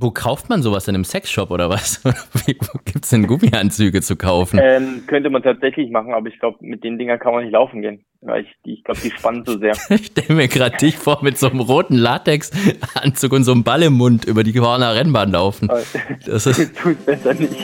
Wo kauft man sowas in einem Sexshop oder was? Gibt es denn Gummianzüge zu kaufen? Ähm, könnte man tatsächlich machen, aber ich glaube, mit den Dingern kann man nicht laufen gehen. Weil ich, ich glaube, die spannen so sehr. ich stelle mir gerade dich vor mit so einem roten Latexanzug und so einem Ball im Mund über die Horner Rennbahn laufen. Das ist tut besser nicht.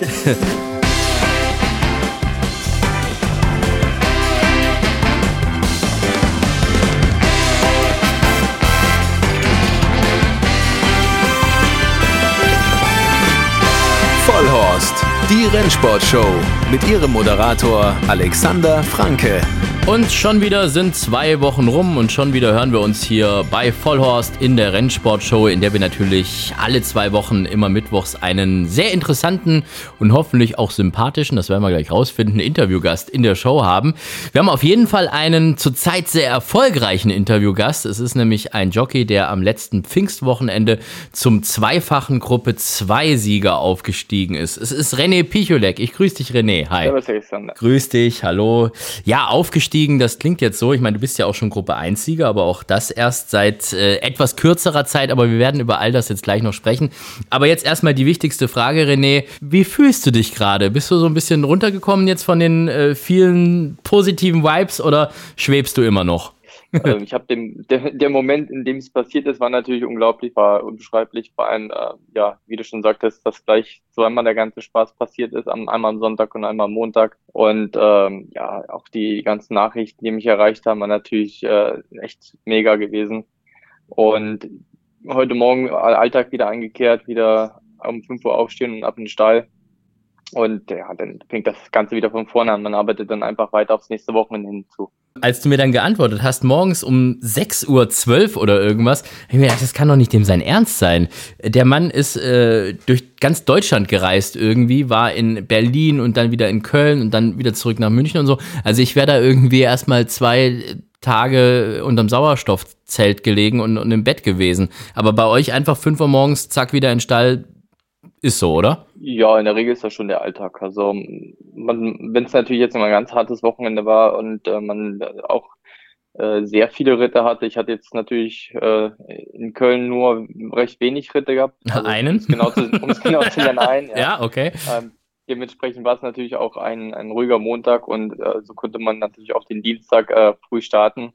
Die Rennsportshow mit ihrem Moderator Alexander Franke. Und schon wieder sind zwei Wochen rum und schon wieder hören wir uns hier bei Vollhorst in der Rennsportshow, in der wir natürlich alle zwei Wochen immer mittwochs einen sehr interessanten und hoffentlich auch sympathischen, das werden wir gleich rausfinden, Interviewgast in der Show haben. Wir haben auf jeden Fall einen zurzeit sehr erfolgreichen Interviewgast. Es ist nämlich ein Jockey, der am letzten Pfingstwochenende zum zweifachen Gruppe 2 Sieger aufgestiegen ist. Es ist René Picholek. Ich grüße dich, René. Hi. Servus, Alexander. Grüß dich. Hallo. Ja, aufgestiegen aufgestiegen. Das klingt jetzt so. Ich meine, du bist ja auch schon Gruppe 1-Sieger, aber auch das erst seit äh, etwas kürzerer Zeit. Aber wir werden über all das jetzt gleich noch sprechen. Aber jetzt erstmal die wichtigste Frage, René. Wie fühlst du dich gerade? Bist du so ein bisschen runtergekommen jetzt von den äh, vielen positiven Vibes oder schwebst du immer noch? Also ich habe dem der, der Moment, in dem es passiert ist, war natürlich unglaublich, war unbeschreiblich. Vor allem, äh, ja, wie du schon sagtest, dass gleich zweimal der ganze Spaß passiert ist, einmal am Sonntag und einmal am Montag. Und ähm, ja, auch die ganzen Nachrichten, die mich erreicht haben, waren natürlich äh, echt mega gewesen. Und heute Morgen Alltag wieder eingekehrt, wieder um 5 Uhr aufstehen und ab in den Stall. Und ja, dann fängt das Ganze wieder von vorne an. Man arbeitet dann einfach weiter aufs nächste Wochenende hinzu. Als du mir dann geantwortet hast, morgens um 6.12 Uhr oder irgendwas, habe ich mir gedacht, das kann doch nicht dem sein Ernst sein. Der Mann ist äh, durch ganz Deutschland gereist irgendwie, war in Berlin und dann wieder in Köln und dann wieder zurück nach München und so. Also ich wäre da irgendwie erstmal zwei Tage unterm Sauerstoffzelt gelegen und, und im Bett gewesen. Aber bei euch einfach 5 Uhr morgens, zack, wieder in den Stall, ist so, oder? Ja, in der Regel ist das schon der Alltag. Also wenn es natürlich jetzt mal ein ganz hartes Wochenende war und äh, man auch äh, sehr viele Ritte hatte. Ich hatte jetzt natürlich äh, in Köln nur recht wenig Ritte gehabt. Also, einen? Um es genau zu, genau zu nennen, einen. Ja, ja okay. Ähm, dementsprechend war es natürlich auch ein, ein ruhiger Montag und äh, so konnte man natürlich auch den Dienstag äh, früh starten.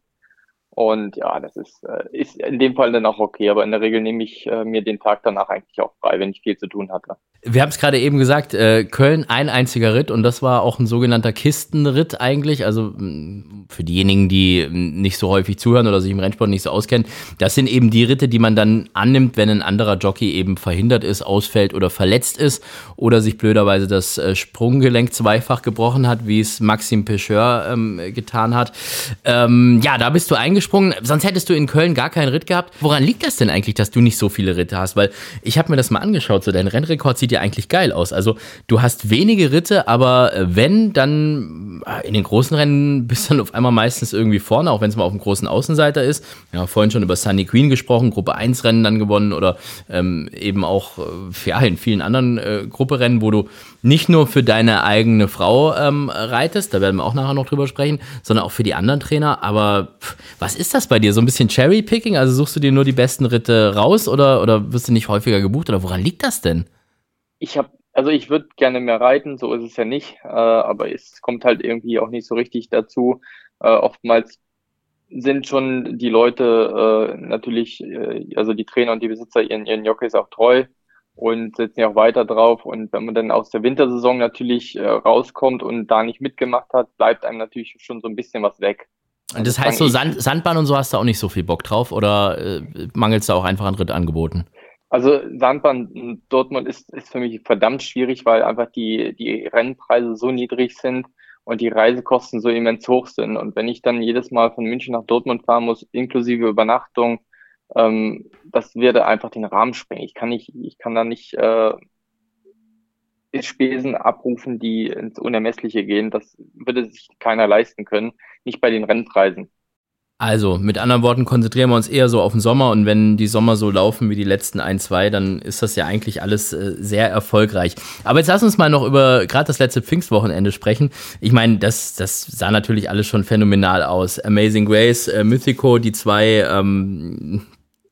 Und ja, das ist, äh, ist in dem Fall dann auch okay, aber in der Regel nehme ich äh, mir den Tag danach eigentlich auch frei, wenn ich viel zu tun hatte. Wir haben es gerade eben gesagt, äh, Köln ein einziger Ritt und das war auch ein sogenannter Kistenritt eigentlich. Also für diejenigen, die nicht so häufig zuhören oder sich im Rennsport nicht so auskennen, das sind eben die Ritte, die man dann annimmt, wenn ein anderer Jockey eben verhindert ist, ausfällt oder verletzt ist oder sich blöderweise das Sprunggelenk zweifach gebrochen hat, wie es Maxim Pecheur ähm, getan hat. Ähm, ja, da bist du eingesprungen. Sonst hättest du in Köln gar keinen Ritt gehabt. Woran liegt das denn eigentlich, dass du nicht so viele Ritte hast? Weil ich habe mir das mal angeschaut, so dein Rennrekord sieht ja eigentlich geil aus. Also du hast wenige Ritte, aber äh, wenn, dann äh, in den großen Rennen bist du dann auf einmal meistens irgendwie vorne, auch wenn es mal auf dem großen Außenseiter ist. Ja, vorhin schon über Sunny Queen gesprochen, Gruppe 1 Rennen dann gewonnen oder ähm, eben auch äh, ja, in vielen anderen äh, Grupperennen, wo du nicht nur für deine eigene Frau ähm, reitest, da werden wir auch nachher noch drüber sprechen, sondern auch für die anderen Trainer. Aber pff, was ist das bei dir? So ein bisschen Cherry-Picking? Also suchst du dir nur die besten Ritte raus oder, oder wirst du nicht häufiger gebucht? Oder woran liegt das denn? ich habe, also ich würde gerne mehr reiten, so ist es ja nicht, äh, aber es kommt halt irgendwie auch nicht so richtig dazu. Äh, oftmals sind schon die Leute äh, natürlich, äh, also die Trainer und die Besitzer ihren, ihren Jockeys auch treu und setzen ja auch weiter drauf. Und wenn man dann aus der Wintersaison natürlich äh, rauskommt und da nicht mitgemacht hat, bleibt einem natürlich schon so ein bisschen was weg. Und das heißt, so Sand, Sandbahn und so hast du auch nicht so viel Bock drauf oder äh, mangelt es da auch einfach an Rittangeboten? Also Sandbahn Dortmund ist, ist für mich verdammt schwierig, weil einfach die, die Rennpreise so niedrig sind und die Reisekosten so immens hoch sind. Und wenn ich dann jedes Mal von München nach Dortmund fahren muss, inklusive Übernachtung, ähm, das würde einfach den Rahmen sprengen. Ich kann nicht, ich kann da nicht äh, Spesen abrufen, die ins Unermessliche gehen. Das würde sich keiner leisten können, nicht bei den Rennpreisen. Also, mit anderen Worten, konzentrieren wir uns eher so auf den Sommer und wenn die Sommer so laufen wie die letzten ein, zwei, dann ist das ja eigentlich alles äh, sehr erfolgreich. Aber jetzt lass uns mal noch über gerade das letzte Pfingstwochenende sprechen. Ich meine, das, das sah natürlich alles schon phänomenal aus. Amazing Grace, äh, Mythico, die zwei ähm,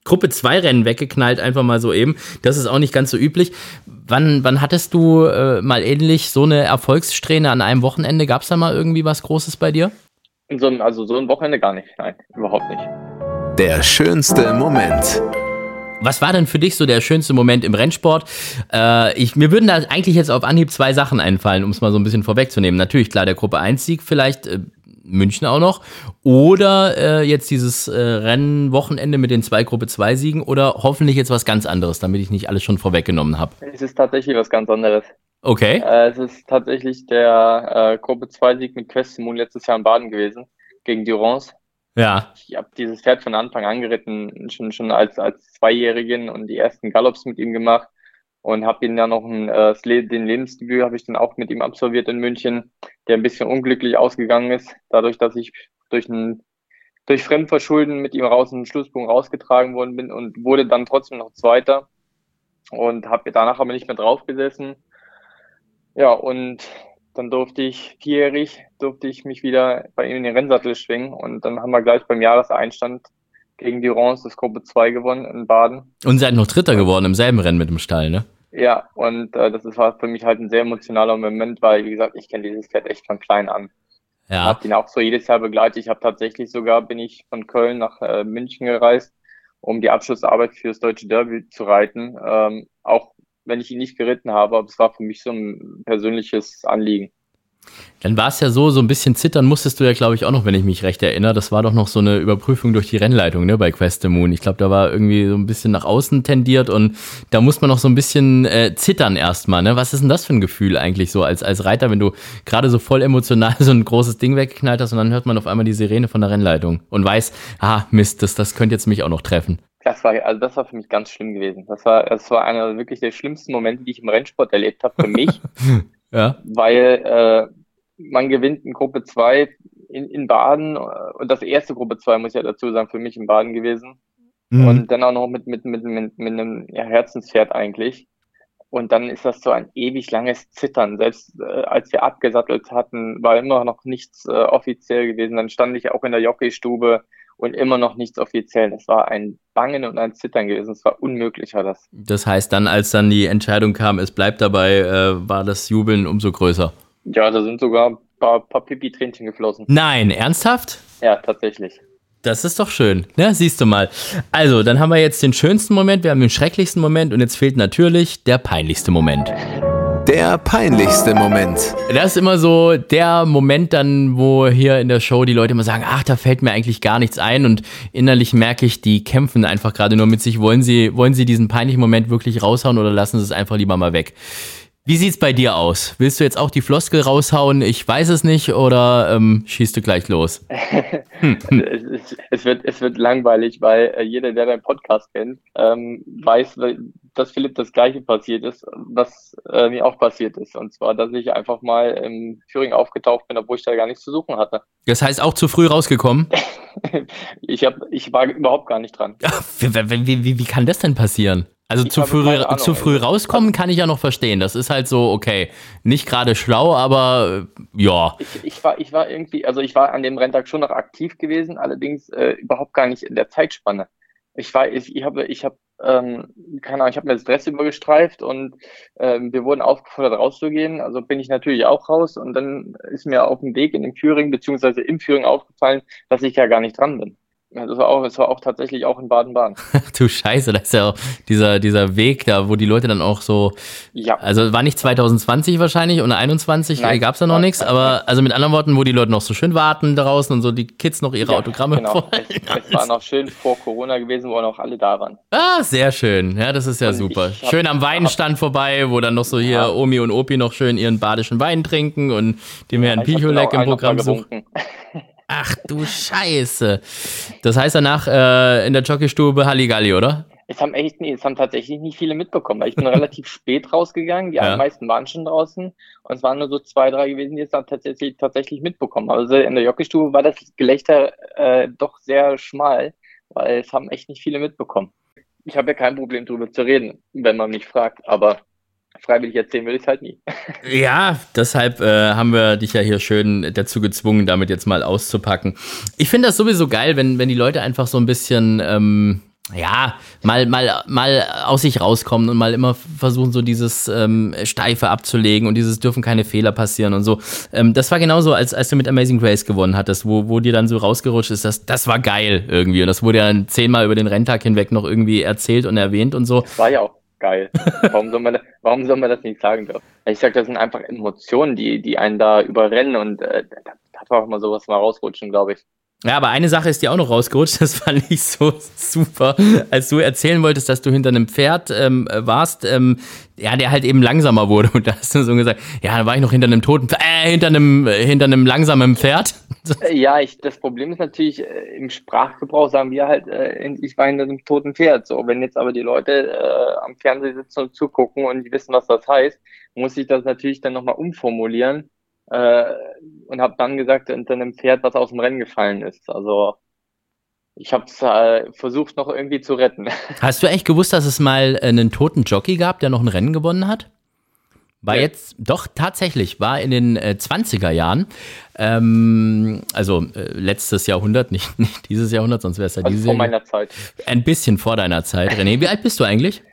Gruppe 2 Rennen weggeknallt, einfach mal so eben. Das ist auch nicht ganz so üblich. Wann, wann hattest du äh, mal ähnlich so eine Erfolgssträhne an einem Wochenende? Gab es da mal irgendwie was Großes bei dir? So ein, also so ein Wochenende gar nicht. Nein, überhaupt nicht. Der schönste Moment. Was war denn für dich so der schönste Moment im Rennsport? Äh, ich, mir würden da eigentlich jetzt auf Anhieb zwei Sachen einfallen, um es mal so ein bisschen vorwegzunehmen. Natürlich, klar, der Gruppe 1-Sieg vielleicht, äh, München auch noch. Oder äh, jetzt dieses äh, Rennwochenende mit den zwei Gruppe 2 Siegen oder hoffentlich jetzt was ganz anderes, damit ich nicht alles schon vorweggenommen habe. Es ist tatsächlich was ganz anderes. Okay. Äh, es ist tatsächlich der äh, Gruppe 2 Sieg mit Questemon letztes Jahr in Baden gewesen, gegen Durance. Ja. Ich habe dieses Pferd von Anfang an geritten, schon, schon als, als Zweijährigen und die ersten Gallops mit ihm gemacht und habe ihn dann noch ein, äh, den Lebensdebüt habe ich dann auch mit ihm absolviert in München, der ein bisschen unglücklich ausgegangen ist, dadurch, dass ich durch ein durch Fremdverschulden mit ihm raus in den Schlusspunkt rausgetragen worden bin und wurde dann trotzdem noch Zweiter und habe danach aber nicht mehr draufgesessen. Ja, und dann durfte ich vierjährig, durfte ich mich wieder bei ihm in den Rennsattel schwingen und dann haben wir gleich beim Jahreseinstand gegen Durance das Gruppe 2 gewonnen in Baden. Und seid noch Dritter geworden im selben Rennen mit dem Stall, ne? Ja, und äh, das war für mich halt ein sehr emotionaler Moment, weil, wie gesagt, ich kenne dieses Pferd echt von klein an. Ja. Hab ihn auch so jedes Jahr begleitet. Ich habe tatsächlich sogar, bin ich von Köln nach äh, München gereist, um die Abschlussarbeit für das Deutsche Derby zu reiten. Ähm, auch wenn ich ihn nicht geritten habe, aber es war für mich so ein persönliches Anliegen. Dann war es ja so, so ein bisschen zittern musstest du ja, glaube ich, auch noch, wenn ich mich recht erinnere. Das war doch noch so eine Überprüfung durch die Rennleitung, ne, bei Quest the Moon. Ich glaube, da war irgendwie so ein bisschen nach außen tendiert und da muss man noch so ein bisschen äh, zittern erstmal, ne? Was ist denn das für ein Gefühl eigentlich so als, als Reiter, wenn du gerade so voll emotional so ein großes Ding weggeknallt hast und dann hört man auf einmal die Sirene von der Rennleitung und weiß, ah, Mist, das, das könnte jetzt mich auch noch treffen. Das war, also das war für mich ganz schlimm gewesen. Das war, das war einer wirklich der schlimmsten Momente, die ich im Rennsport erlebt habe für mich. ja. Weil äh, man gewinnt in Gruppe 2 in, in Baden äh, und das erste Gruppe 2 muss ich ja dazu sagen, für mich in Baden gewesen. Mhm. Und dann auch noch mit, mit, mit, mit, mit einem ja, Herzenspferd eigentlich. Und dann ist das so ein ewig langes Zittern. Selbst äh, als wir abgesattelt hatten, war immer noch nichts äh, offiziell gewesen. Dann stand ich auch in der Jockeystube und immer noch nichts offiziell. Das war ein Bangen und ein Zittern gewesen. Es war unmöglich, war das. Das heißt, dann, als dann die Entscheidung kam, es bleibt dabei, äh, war das Jubeln umso größer. Ja, da sind sogar ein paar, paar Pipi-Tränchen geflossen. Nein, ernsthaft? Ja, tatsächlich. Das ist doch schön. Ja, siehst du mal. Also, dann haben wir jetzt den schönsten Moment, wir haben den schrecklichsten Moment und jetzt fehlt natürlich der peinlichste Moment. Der peinlichste Moment. Das ist immer so der Moment dann, wo hier in der Show die Leute immer sagen, ach, da fällt mir eigentlich gar nichts ein und innerlich merke ich, die kämpfen einfach gerade nur mit sich. Wollen sie, wollen sie diesen peinlichen Moment wirklich raushauen oder lassen sie es einfach lieber mal weg? Wie sieht's bei dir aus? Willst du jetzt auch die Floskel raushauen? Ich weiß es nicht oder ähm, schießt du gleich los? es, es, wird, es wird langweilig, weil äh, jeder, der deinen Podcast kennt, ähm, weiß, dass Philipp das Gleiche passiert ist, was äh, mir auch passiert ist. Und zwar, dass ich einfach mal im Thüringen aufgetaucht bin, obwohl ich da gar nichts zu suchen hatte. Das heißt auch zu früh rausgekommen? ich, hab, ich war überhaupt gar nicht dran. wie, wie, wie, wie kann das denn passieren? Also zu früh, zu früh rauskommen kann ich ja noch verstehen. Das ist halt so, okay, nicht gerade schlau, aber äh, ja. Ich, ich, war, ich war irgendwie, also ich war an dem Renntag schon noch aktiv gewesen, allerdings äh, überhaupt gar nicht in der Zeitspanne. Ich war, ich, ich habe, ich habe, ähm, keine Ahnung, ich habe mir das Dress übergestreift und ähm, wir wurden aufgefordert rauszugehen. Also bin ich natürlich auch raus und dann ist mir auf dem Weg in den Führing beziehungsweise im Führing aufgefallen, dass ich ja gar nicht dran bin. Ja, das war auch, das war auch tatsächlich auch in Baden-Baden. du Scheiße, das ist ja auch dieser, dieser Weg da, wo die Leute dann auch so. Ja. Also war nicht 2020 wahrscheinlich und 21 gab es da noch nein, nichts, nein, aber nein. also mit anderen Worten, wo die Leute noch so schön warten draußen und so die Kids noch ihre ja, Autogramme genau. Es, es, war noch schön vor Corona gewesen, wo auch noch alle da waren. Ah, sehr schön. Ja, das ist ja und super. Schön am Weinstand vorbei, wo dann noch so hier ja. Omi und Opi noch schön ihren badischen Wein trinken und dem Herrn Picholek im Programm suchen. Ach du Scheiße. Das heißt danach äh, in der Jockeystube Halligalli, oder? Es haben echt, nee, es haben tatsächlich nicht viele mitbekommen, weil ich bin relativ spät rausgegangen. Die ja. meisten waren schon draußen und es waren nur so zwei, drei gewesen, die es dann tatsächlich, tatsächlich mitbekommen. Also in der Jockeystube war das Gelächter äh, doch sehr schmal, weil es haben echt nicht viele mitbekommen. Ich habe ja kein Problem drüber zu reden, wenn man mich fragt, aber freiwillig erzählen will ich es halt nie. Ja, deshalb äh, haben wir dich ja hier schön dazu gezwungen, damit jetzt mal auszupacken. Ich finde das sowieso geil, wenn, wenn die Leute einfach so ein bisschen, ähm, ja, mal, mal, mal aus sich rauskommen und mal immer versuchen, so dieses ähm, Steife abzulegen und dieses dürfen keine Fehler passieren und so. Ähm, das war genauso, als, als du mit Amazing Grace gewonnen hattest, wo, wo dir dann so rausgerutscht ist, das, das war geil irgendwie. Und das wurde ja dann zehnmal über den Renntag hinweg noch irgendwie erzählt und erwähnt und so. Das war ja auch geil. Warum soll man, das, warum soll man das nicht sagen dürfen? Ich sag, das sind einfach Emotionen, die, die einen da überrennen und äh, da darf auch mal sowas mal rausrutschen, glaube ich. Ja, aber eine Sache ist dir auch noch rausgerutscht, das fand ich so super, als du erzählen wolltest, dass du hinter einem Pferd ähm, warst, ähm, ja, der halt eben langsamer wurde und da hast du so gesagt, ja, da war ich noch hinter einem toten, äh, hinter einem, hinter einem langsamen Pferd. Ja, ich, das Problem ist natürlich, äh, im Sprachgebrauch sagen wir halt, äh, ich war hinter einem toten Pferd. So, wenn jetzt aber die Leute äh, am Fernsehen sitzen und zugucken und die wissen, was das heißt, muss ich das natürlich dann nochmal umformulieren äh, und habe dann gesagt, hinter einem Pferd, was aus dem Rennen gefallen ist. Also ich habe es äh, versucht noch irgendwie zu retten. Hast du echt gewusst, dass es mal einen toten Jockey gab, der noch ein Rennen gewonnen hat? War ja. jetzt, doch tatsächlich, war in den äh, 20er Jahren, ähm, also äh, letztes Jahrhundert, nicht, nicht dieses Jahrhundert, sonst wäre es ja also dieses Vor meiner Zeit. Ein bisschen vor deiner Zeit. René, wie alt bist du eigentlich?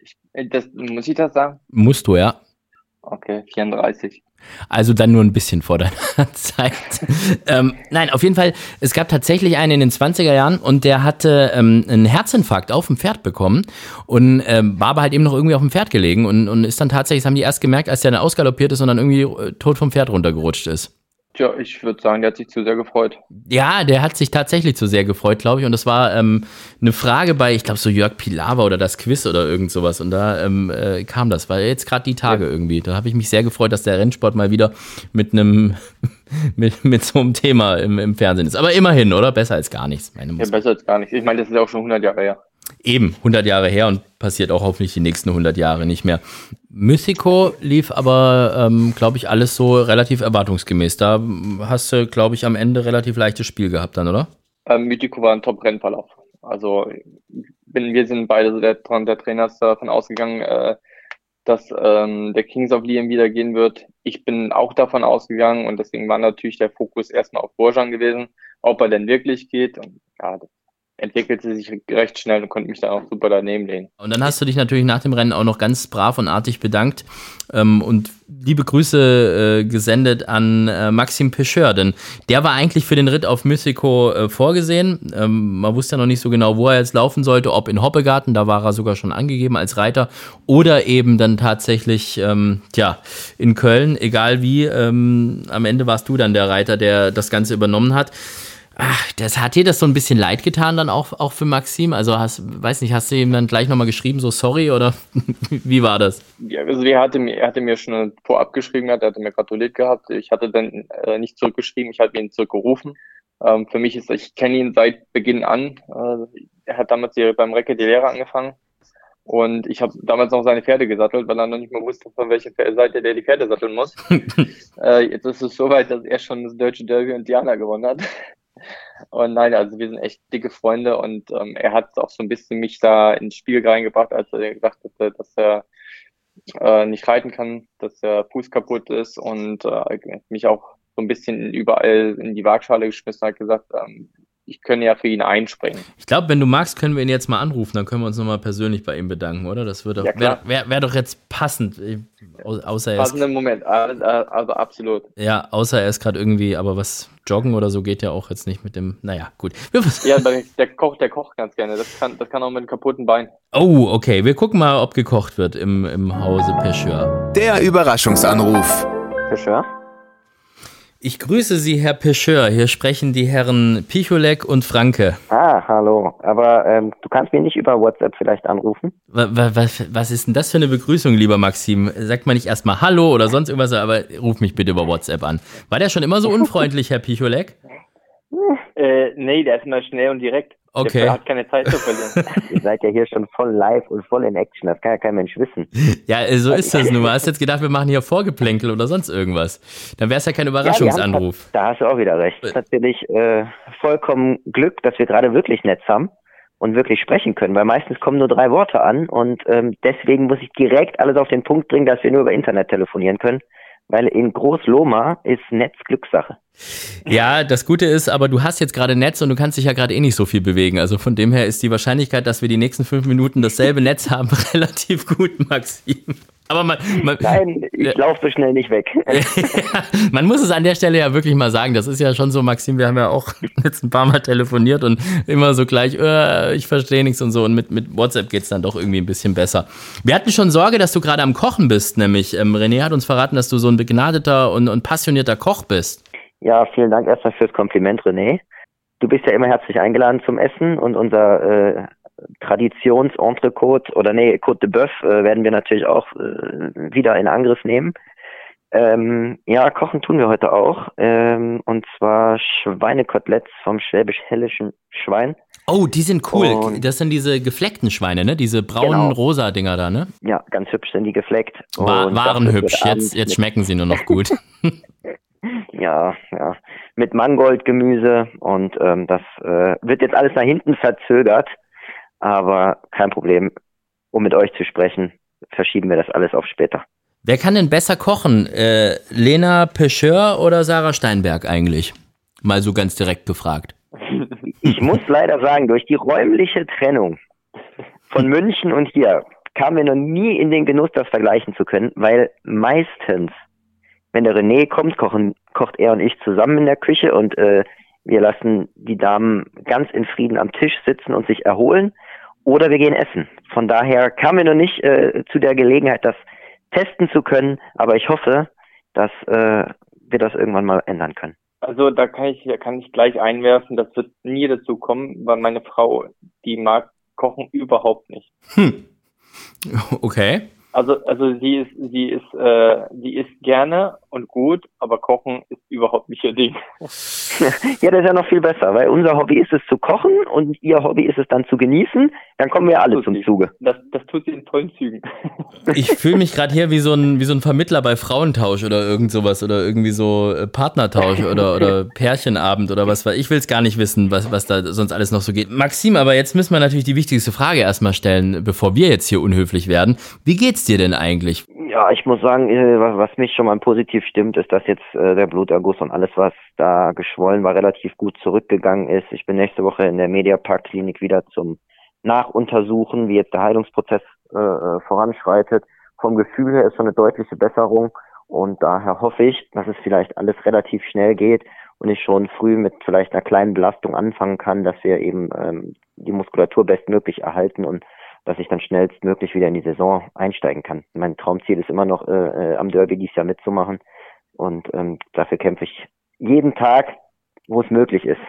Ich, das, muss ich das sagen? Musst du, ja. Okay, 34. Also dann nur ein bisschen vor deiner Zeit. ähm, nein, auf jeden Fall, es gab tatsächlich einen in den 20er Jahren und der hatte ähm, einen Herzinfarkt auf dem Pferd bekommen und ähm, war aber halt eben noch irgendwie auf dem Pferd gelegen und, und ist dann tatsächlich, das haben die erst gemerkt, als der dann ausgaloppiert ist und dann irgendwie äh, tot vom Pferd runtergerutscht ist. Tja, ich würde sagen, der hat sich zu sehr gefreut. Ja, der hat sich tatsächlich zu sehr gefreut, glaube ich. Und das war ähm, eine Frage bei, ich glaube, so Jörg Pilawa oder das Quiz oder irgend sowas. Und da ähm, äh, kam das. War jetzt gerade die Tage ja. irgendwie. Da habe ich mich sehr gefreut, dass der Rennsport mal wieder mit einem mit, mit so einem Thema im, im Fernsehen ist. Aber immerhin, oder? Besser als gar nichts. Meine ja, besser als gar nichts. Ich meine, das ist ja auch schon 100 Jahre her. Eben, 100 Jahre her und passiert auch hoffentlich die nächsten 100 Jahre nicht mehr. Mythico lief aber, ähm, glaube ich, alles so relativ erwartungsgemäß. Da hast du, glaube ich, am Ende relativ leichtes Spiel gehabt dann, oder? Ähm, Mythico war ein Top-Rennverlauf. Also bin, wir sind beide, der, der Trainer davon ausgegangen, äh, dass ähm, der Kings of Liam wieder gehen wird. Ich bin auch davon ausgegangen und deswegen war natürlich der Fokus erstmal auf Borjan gewesen, ob er denn wirklich geht. Und ja, entwickelte sich recht schnell und konnte mich dann auch super daneben lehnen. Und dann hast du dich natürlich nach dem Rennen auch noch ganz brav und artig bedankt ähm, und liebe Grüße äh, gesendet an äh, Maxim Pecheur, denn der war eigentlich für den Ritt auf Mythico äh, vorgesehen. Ähm, man wusste ja noch nicht so genau, wo er jetzt laufen sollte, ob in Hoppegarten, da war er sogar schon angegeben als Reiter, oder eben dann tatsächlich, ähm, tja, in Köln, egal wie, ähm, am Ende warst du dann der Reiter, der das Ganze übernommen hat. Ach, das hat dir das so ein bisschen leid getan dann auch, auch für Maxim? Also hast, weiß nicht, hast du ihm dann gleich nochmal geschrieben, so sorry oder wie war das? Ja, also er hatte mir, er hatte mir schon vorab geschrieben, er hatte mir gratuliert gehabt. Ich hatte dann äh, nicht zurückgeschrieben, ich hatte ihn zurückgerufen. Ähm, für mich ist, ich kenne ihn seit Beginn an. Äh, er hat damals hier beim Recke die Lehre angefangen. Und ich habe damals noch seine Pferde gesattelt, weil er noch nicht mal wusste, von welcher Seite der die Pferde satteln muss. äh, jetzt ist es soweit, dass er schon das deutsche Derby und Diana gewonnen hat. Und nein, also wir sind echt dicke Freunde und ähm, er hat auch so ein bisschen mich da ins Spiel reingebracht, als er gesagt hatte, dass er äh, nicht reiten kann, dass der Fuß kaputt ist und äh, mich auch so ein bisschen überall in die Waagschale geschmissen hat, gesagt, ähm, ich könnte ja für ihn einspringen. Ich glaube, wenn du magst, können wir ihn jetzt mal anrufen, dann können wir uns nochmal persönlich bei ihm bedanken, oder? Das würde ja, wäre wär, wär doch jetzt passend, außer er Passender Moment, also absolut. Ja, außer er ist gerade irgendwie, aber was joggen oder so geht ja auch jetzt nicht mit dem, naja, gut. ja, der kocht, der kocht ganz gerne, das kann, das kann auch mit einem kaputten Bein. Oh, okay, wir gucken mal, ob gekocht wird im, im Hause Pecheur. Der Überraschungsanruf. Pecheur? Ich grüße Sie, Herr Pecheur. Hier sprechen die Herren Picholek und Franke. Ah, hallo. Aber ähm, du kannst mich nicht über WhatsApp vielleicht anrufen? Was, was, was, ist denn das für eine Begrüßung, lieber Maxim? Sagt man nicht erstmal Hallo oder sonst irgendwas, aber ruf mich bitte über WhatsApp an. War der schon immer so unfreundlich, Herr Picholek? Äh, nee, der ist immer schnell und direkt. Okay. Der hat keine Zeit zu verlieren. Ihr seid ja hier schon voll live und voll in Action. Das kann ja kein Mensch wissen. Ja, äh, so ist das nun. Du hast jetzt gedacht, wir machen hier Vorgeplänkel oder sonst irgendwas. Dann wäre es ja kein Überraschungsanruf. Ja, da hast du auch wieder recht. Das ist natürlich äh, vollkommen Glück, dass wir gerade wirklich Netz haben und wirklich sprechen können, weil meistens kommen nur drei Worte an und ähm, deswegen muss ich direkt alles auf den Punkt bringen, dass wir nur über Internet telefonieren können weil in Groß-Loma ist Netz Glückssache. Ja, das Gute ist, aber du hast jetzt gerade Netz und du kannst dich ja gerade eh nicht so viel bewegen. Also von dem her ist die Wahrscheinlichkeit, dass wir die nächsten fünf Minuten dasselbe Netz haben, relativ gut, Maxim. Aber man, man Nein, ich laufe so schnell nicht weg. man muss es an der Stelle ja wirklich mal sagen. Das ist ja schon so, Maxim, wir haben ja auch jetzt ein paar Mal telefoniert und immer so gleich, äh, ich verstehe nichts und so. Und mit, mit WhatsApp geht's dann doch irgendwie ein bisschen besser. Wir hatten schon Sorge, dass du gerade am Kochen bist, nämlich. Ähm, René hat uns verraten, dass du so ein begnadeter und, und passionierter Koch bist. Ja, vielen Dank erstmal fürs Kompliment, René. Du bist ja immer herzlich eingeladen zum Essen und unser äh, Traditions-Entrecote oder nee, Côte de Boeuf äh, werden wir natürlich auch äh, wieder in Angriff nehmen. Ähm, ja, kochen tun wir heute auch. Ähm, und zwar Schweinekoteletts vom schwäbisch-hellischen Schwein. Oh, die sind cool. Und das sind diese gefleckten Schweine, ne? Diese braunen genau. rosa Dinger da, ne? Ja, ganz hübsch sind die gefleckt. War, waren hübsch. Jetzt, jetzt schmecken sie nur noch gut. ja, ja. Mit Mangoldgemüse und ähm, das äh, wird jetzt alles nach hinten verzögert. Aber kein Problem, um mit euch zu sprechen, verschieben wir das alles auf später. Wer kann denn besser kochen? Äh, Lena Pecheur oder Sarah Steinberg eigentlich? Mal so ganz direkt gefragt. Ich muss leider sagen, durch die räumliche Trennung von München und hier kamen wir noch nie in den Genuss, das vergleichen zu können, weil meistens, wenn der René kommt, kochen, kocht er und ich zusammen in der Küche und äh, wir lassen die Damen ganz in Frieden am Tisch sitzen und sich erholen oder wir gehen essen. Von daher kamen wir noch nicht äh, zu der Gelegenheit, das testen zu können, aber ich hoffe, dass äh, wir das irgendwann mal ändern können. Also da kann ich, da kann ich gleich einwerfen, das wird nie dazu kommen, weil meine Frau, die mag Kochen überhaupt nicht. Hm. Okay. Also, also sie ist, sie ist, äh, sie isst gerne und gut, aber Kochen ist überhaupt nicht ihr Ding. ja, das ist ja noch viel besser, weil unser Hobby ist es zu kochen und ihr Hobby ist es dann zu genießen. Dann kommen wir alle zum sie. Zuge. Das, das tut sie in vollen Zügen. ich fühle mich gerade hier wie so ein wie so ein Vermittler bei Frauentausch oder irgend sowas oder irgendwie so äh, Partnertausch oder oder Pärchenabend oder was. Ich will es gar nicht wissen, was was da sonst alles noch so geht. Maxim, aber jetzt müssen wir natürlich die wichtigste Frage erstmal stellen, bevor wir jetzt hier unhöflich werden. Wie geht's dir denn eigentlich? Ja, ich muss sagen, äh, was mich schon mal positiv stimmt, ist, dass jetzt äh, der Bluterguss und alles, was da geschwollen war, relativ gut zurückgegangen ist. Ich bin nächste Woche in der Mediapark-Klinik wieder zum Nachuntersuchen, wie jetzt der Heilungsprozess äh, äh, voranschreitet. Vom Gefühl her ist schon eine deutliche Besserung und daher hoffe ich, dass es vielleicht alles relativ schnell geht und ich schon früh mit vielleicht einer kleinen Belastung anfangen kann, dass wir eben ähm, die Muskulatur bestmöglich erhalten und dass ich dann schnellstmöglich wieder in die Saison einsteigen kann. Mein Traumziel ist immer noch, äh, äh, am Derby dieses Jahr mitzumachen. Und ähm, dafür kämpfe ich jeden Tag, wo es möglich ist.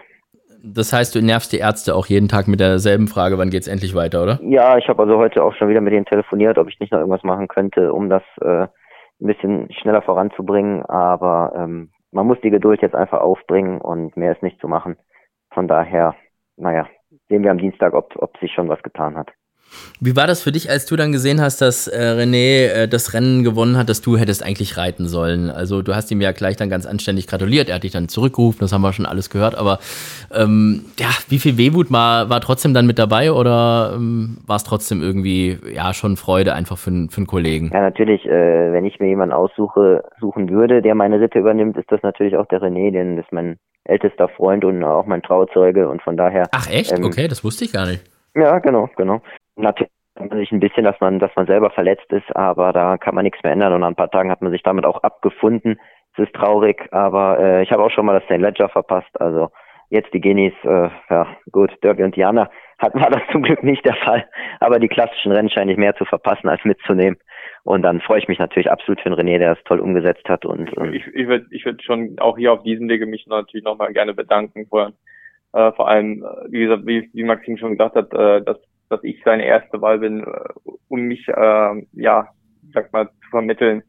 Das heißt, du nervst die Ärzte auch jeden Tag mit derselben Frage, wann geht es endlich weiter, oder? Ja, ich habe also heute auch schon wieder mit denen telefoniert, ob ich nicht noch irgendwas machen könnte, um das äh, ein bisschen schneller voranzubringen. Aber ähm, man muss die Geduld jetzt einfach aufbringen und mehr ist nicht zu machen. Von daher, naja, sehen wir am Dienstag, ob, ob sich schon was getan hat. Wie war das für dich, als du dann gesehen hast, dass äh, René äh, das Rennen gewonnen hat, dass du hättest eigentlich reiten sollen? Also du hast ihm ja gleich dann ganz anständig gratuliert, er hat dich dann zurückgerufen, das haben wir schon alles gehört, aber ähm, ja, wie viel Wehmut war, war trotzdem dann mit dabei oder ähm, war es trotzdem irgendwie ja schon Freude einfach für, für einen Kollegen? Ja, natürlich, äh, wenn ich mir jemanden aussuche, suchen würde, der meine Ritte übernimmt, ist das natürlich auch der René, denn das ist mein ältester Freund und auch mein Trauzeuge und von daher. Ach echt? Ähm, okay, das wusste ich gar nicht. Ja, genau, genau. Natürlich sich ein bisschen, dass man, dass man selber verletzt ist, aber da kann man nichts mehr ändern und nach ein paar Tagen hat man sich damit auch abgefunden. Es ist traurig, aber äh, ich habe auch schon mal das St. Ledger verpasst, also jetzt die Guineas, äh, ja gut, Derby und Diana hat war das zum Glück nicht der Fall, aber die klassischen Rennen scheine ich mehr zu verpassen als mitzunehmen und dann freue ich mich natürlich absolut für den René, der es toll umgesetzt hat und, und ich, ich würde ich würd schon auch hier auf diesem Wege mich natürlich nochmal gerne bedanken vor, äh, vor allem, äh, wie gesagt, wie, wie Maxim schon gesagt hat, äh, dass dass ich seine erste Wahl bin, äh, um mich, äh, ja, sag mal, zu vermitteln,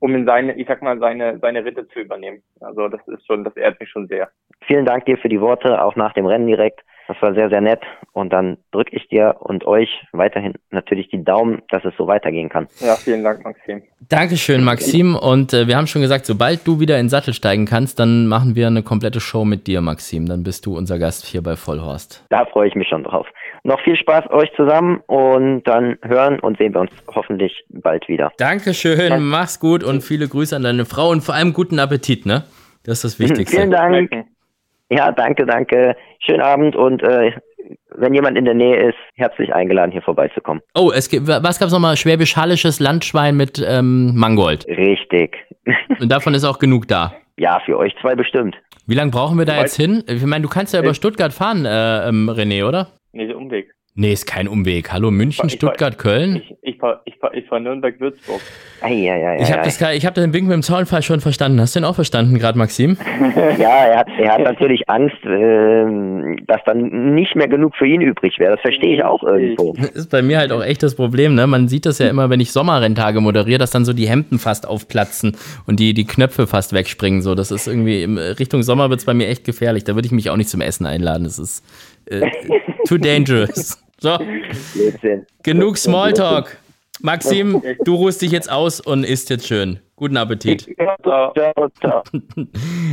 um in seine, ich sag mal, seine, seine Ritte zu übernehmen. Also das ist schon, das ehrt mich schon sehr. Vielen Dank dir für die Worte, auch nach dem Rennen direkt. Das war sehr, sehr nett. Und dann drücke ich dir und euch weiterhin natürlich die Daumen, dass es so weitergehen kann. Ja, vielen Dank, Maxim. Dankeschön, Maxim. Und äh, wir haben schon gesagt, sobald du wieder in den Sattel steigen kannst, dann machen wir eine komplette Show mit dir, Maxim. Dann bist du unser Gast hier bei Vollhorst. Da freue ich mich schon drauf. Noch viel Spaß euch zusammen und dann hören und sehen wir uns hoffentlich bald wieder. Dankeschön, ja. mach's gut und viele Grüße an deine Frau und vor allem guten Appetit, ne? Das ist das Wichtigste. Vielen Dank. Ja, danke, danke. Schönen Abend und äh, wenn jemand in der Nähe ist, herzlich eingeladen, hier vorbeizukommen. Oh, es gibt, was gab's nochmal? Schwäbisch-Hallisches Landschwein mit ähm, Mangold. Richtig. Und davon ist auch genug da. Ja, für euch zwei bestimmt. Wie lange brauchen wir da jetzt hin? Ich meine, du kannst ja über Stuttgart fahren, äh, ähm, René, oder? Nee, der Umweg. Nee, ist kein Umweg. Hallo, München, ich Stuttgart, ich, Köln. Ich, ich, fahr, ich, fahr, ich fahr Nürnberg-Würzburg. Ja, ja, ja, ich habe das, hab den Wink mit dem Zaunfall schon verstanden. Hast du den auch verstanden, gerade Maxim? ja, er hat, er hat natürlich Angst, äh, dass dann nicht mehr genug für ihn übrig wäre. Das verstehe ich auch irgendwo. Das ist bei mir halt auch echt das Problem. Ne? Man sieht das ja immer, wenn ich Sommerrenntage moderiere, dass dann so die Hemden fast aufplatzen und die, die Knöpfe fast wegspringen. So, das ist irgendwie in Richtung Sommer wird es bei mir echt gefährlich. Da würde ich mich auch nicht zum Essen einladen. Das ist äh, too dangerous. So. Genug Smalltalk. Maxim, du ruhst dich jetzt aus und isst jetzt schön. Guten Appetit.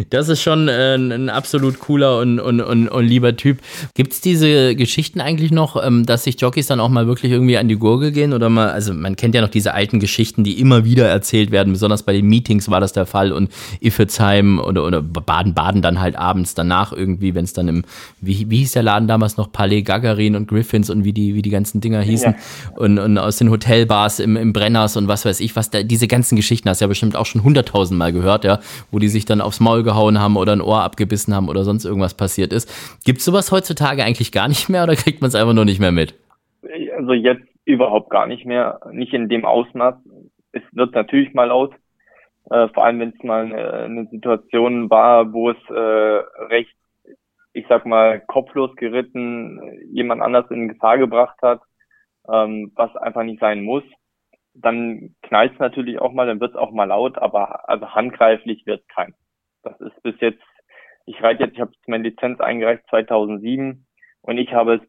Das ist schon äh, ein absolut cooler und, und, und, und lieber Typ. Gibt es diese Geschichten eigentlich noch, ähm, dass sich Jockeys dann auch mal wirklich irgendwie an die Gurgel gehen? Oder mal, also man kennt ja noch diese alten Geschichten, die immer wieder erzählt werden, besonders bei den Meetings war das der Fall und Iffezheim oder, oder Baden-Baden dann halt abends danach irgendwie, wenn es dann im, wie, wie hieß der Laden damals noch, Palais Gagarin und Griffins und wie die, wie die ganzen Dinger hießen ja. und, und aus den Hotelbars im, im Brenners und was weiß ich, was da, diese ganzen Geschichten hast du ja bestimmt auch schon hunderttausend Mal gehört, ja, wo die sich dann aufs Maul gehauen haben oder ein Ohr abgebissen haben oder sonst irgendwas passiert ist. Gibt es sowas heutzutage eigentlich gar nicht mehr oder kriegt man es einfach nur nicht mehr mit? Also jetzt überhaupt gar nicht mehr, nicht in dem Ausmaß. Es wird natürlich mal laut, äh, vor allem wenn es mal eine, eine, Situation war, wo es äh, recht, ich sag mal, kopflos geritten jemand anders in Gefahr gebracht hat, ähm, was einfach nicht sein muss dann knallt es natürlich auch mal, dann wird es auch mal laut, aber also handgreiflich wird kein. Das ist bis jetzt, ich reite jetzt, ich habe meine Lizenz eingereicht 2007 und ich habe es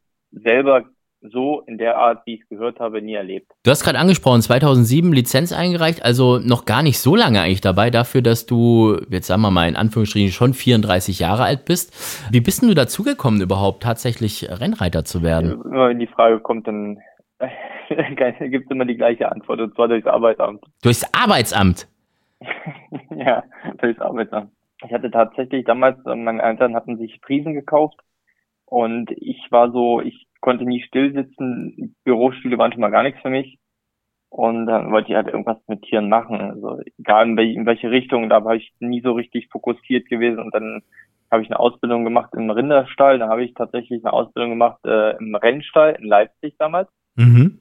selber so in der Art, wie ich es gehört habe, nie erlebt. Du hast gerade angesprochen, 2007 Lizenz eingereicht, also noch gar nicht so lange eigentlich dabei, dafür, dass du, jetzt sagen wir mal in Anführungsstrichen, schon 34 Jahre alt bist. Wie bist denn du dazugekommen, überhaupt tatsächlich Rennreiter zu werden? Wenn die Frage kommt, dann gibt es immer die gleiche Antwort, und zwar durchs Arbeitsamt. Durchs Arbeitsamt? ja, durchs Arbeitsamt. Ich hatte tatsächlich damals, äh, meine Eltern hatten sich Friesen gekauft und ich war so, ich konnte nie still sitzen, Bürostühle waren schon mal gar nichts für mich. Und dann wollte ich halt irgendwas mit Tieren machen. Also egal in, welche, in welche Richtung, da war ich nie so richtig fokussiert gewesen. Und dann habe ich eine Ausbildung gemacht im Rinderstall, da habe ich tatsächlich eine Ausbildung gemacht äh, im Rennstall in Leipzig damals. Mhm.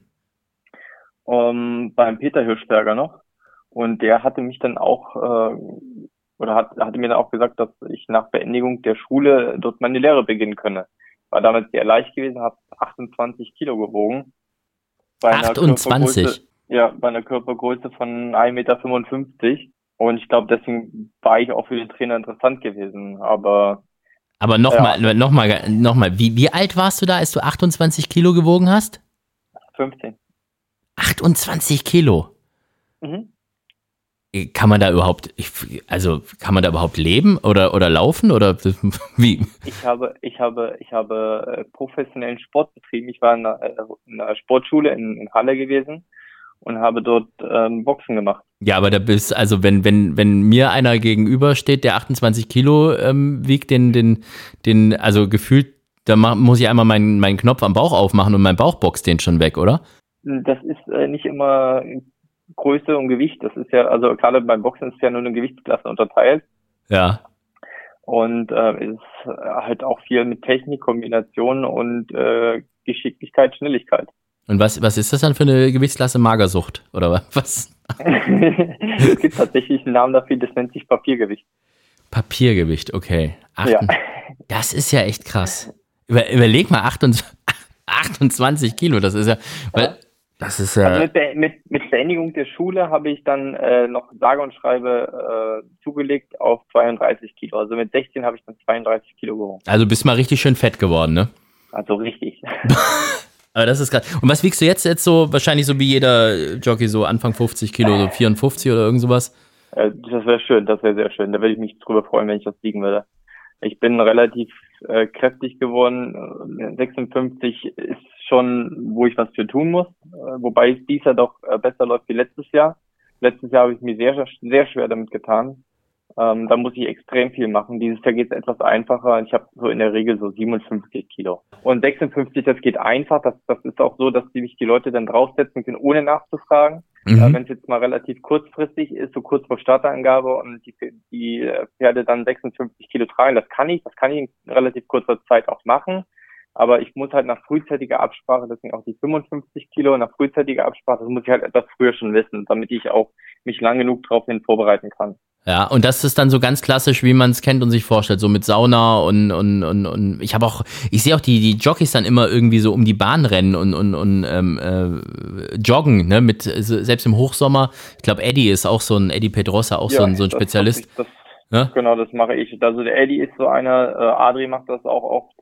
Um, beim Peter Hirschberger noch. Und der hatte mich dann auch, äh, oder hat, hatte mir dann auch gesagt, dass ich nach Beendigung der Schule dort meine Lehre beginnen könne. War damals sehr leicht gewesen, habe 28 Kilo gewogen. Bei 28? ja, bei einer Körpergröße von 1,55 Meter. Und ich glaube, deswegen war ich auch für den Trainer interessant gewesen. Aber aber nochmal, ja. nochmal, nochmal, wie, wie alt warst du da, als du 28 Kilo gewogen hast? 15. 28 Kilo. Mhm. Kann man da überhaupt, also kann man da überhaupt leben oder, oder laufen oder wie? Ich habe, ich habe, ich habe äh, professionellen Sport betrieben. Ich war in einer, äh, in einer Sportschule in, in, Halle gewesen und habe dort ähm, Boxen gemacht. Ja, aber da bist, also wenn, wenn, wenn mir einer gegenübersteht, der 28 Kilo ähm, wiegt, den, den, den, also gefühlt, da muss ich einmal meinen, meinen Knopf am Bauch aufmachen und mein Bauch boxt den schon weg, oder? Das ist äh, nicht immer Größe und Gewicht. Das ist ja, also gerade beim Boxen ist ja nur eine Gewichtsklasse unterteilt. Ja. Und äh, ist halt auch viel mit Technik, Kombination und äh, Geschicklichkeit, Schnelligkeit. Und was, was ist das dann für eine Gewichtsklasse Magersucht? Oder was? es gibt tatsächlich einen Namen dafür, das nennt sich Papiergewicht. Papiergewicht, okay. Achten. Ja. Das ist ja echt krass. Über, überleg mal, 28, 28 Kilo, das ist ja, weil das ist ja. Also mit, mit, mit Beendigung der Schule habe ich dann äh, noch sage und schreibe äh, zugelegt auf 32 Kilo. Also mit 16 habe ich dann 32 Kilo gewogen. Also bist mal richtig schön fett geworden, ne? Also richtig. Aber das ist gerade. Und was wiegst du jetzt jetzt so? Wahrscheinlich so wie jeder Jockey so Anfang 50 Kilo, so 54 oder irgend sowas? Äh, das wäre schön, das wäre sehr schön. Da würde ich mich drüber freuen, wenn ich das wiegen würde. Ich bin relativ äh, kräftig geworden. 56 ist schon, wo ich was für tun muss, äh, wobei es dies Jahr doch äh, besser läuft wie letztes Jahr. Letztes Jahr habe ich mir sehr, sehr schwer damit getan. Ähm, da muss ich extrem viel machen. Dieses Jahr geht es etwas einfacher. Ich habe so in der Regel so 57 Kilo. Und 56, das geht einfach. Das, das ist auch so, dass die mich die Leute dann draufsetzen können, ohne nachzufragen. Mhm. Äh, Wenn es jetzt mal relativ kurzfristig ist, so kurz vor Starterangabe und die, die äh, Pferde dann 56 Kilo tragen, das kann ich, das kann ich in relativ kurzer Zeit auch machen. Aber ich muss halt nach frühzeitiger Absprache, deswegen auch die 55 Kilo, nach frühzeitiger Absprache, das muss ich halt etwas früher schon wissen, damit ich auch mich lang genug darauf hin vorbereiten kann. Ja, und das ist dann so ganz klassisch, wie man es kennt und sich vorstellt, so mit Sauna und und und, und ich habe auch, ich sehe auch die die Jockeys dann immer irgendwie so um die Bahn rennen und und und ähm, äh, joggen, ne, mit selbst im Hochsommer. Ich glaube, Eddie ist auch so ein Eddie Pedrosa, auch ja, so ein so ein Spezialist. Das, ja? Genau, das mache ich. Also der Eddie ist so einer, äh, Adri macht das auch oft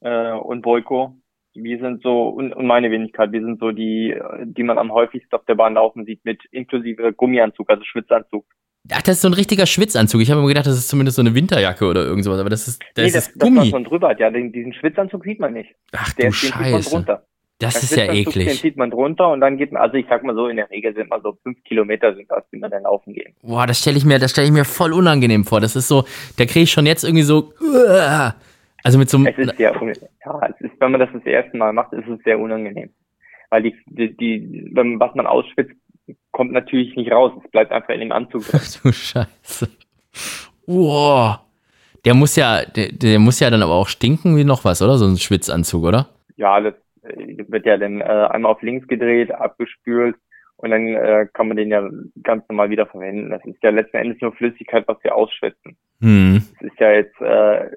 äh, und Boyko. Wir sind so und, und meine Wenigkeit, wir sind so die, die man am häufigsten auf der Bahn laufen sieht mit inklusive Gummianzug, also Schwitzanzug. Ach, das ist so ein richtiger Schwitzanzug. Ich habe immer gedacht, das ist zumindest so eine Winterjacke oder irgend sowas, aber das ist, das nee, das, ist Gummi. Das, was man drüber hat, ja, den, diesen Schwitzanzug sieht man nicht. Ach der, du Scheiße. Das ist ja eklig. Den zieht man drunter und dann geht man, also ich sag mal so, in der Regel sind mal so fünf Kilometer sind das, die man dann laufen gehen. Boah, das stelle ich mir, das stelle ich mir voll unangenehm vor. Das ist so, da kriege ich schon jetzt irgendwie so, also mit so einem. Es ist sehr, ja, es ist, wenn man das das erste Mal macht, ist es sehr unangenehm. Weil die, die, die was man ausschwitzt, kommt natürlich nicht raus. Es bleibt einfach in dem Anzug drin. du Scheiße. Wow. Der muss ja, der, der, muss ja dann aber auch stinken wie noch was, oder? So ein Schwitzanzug, oder? Ja, das äh, wird ja dann äh, einmal auf links gedreht, abgespült und dann äh, kann man den ja ganz normal wieder verwenden. Das ist ja letzten Endes nur Flüssigkeit, was wir ausschwitzen. Hm. Das ist ja jetzt, äh,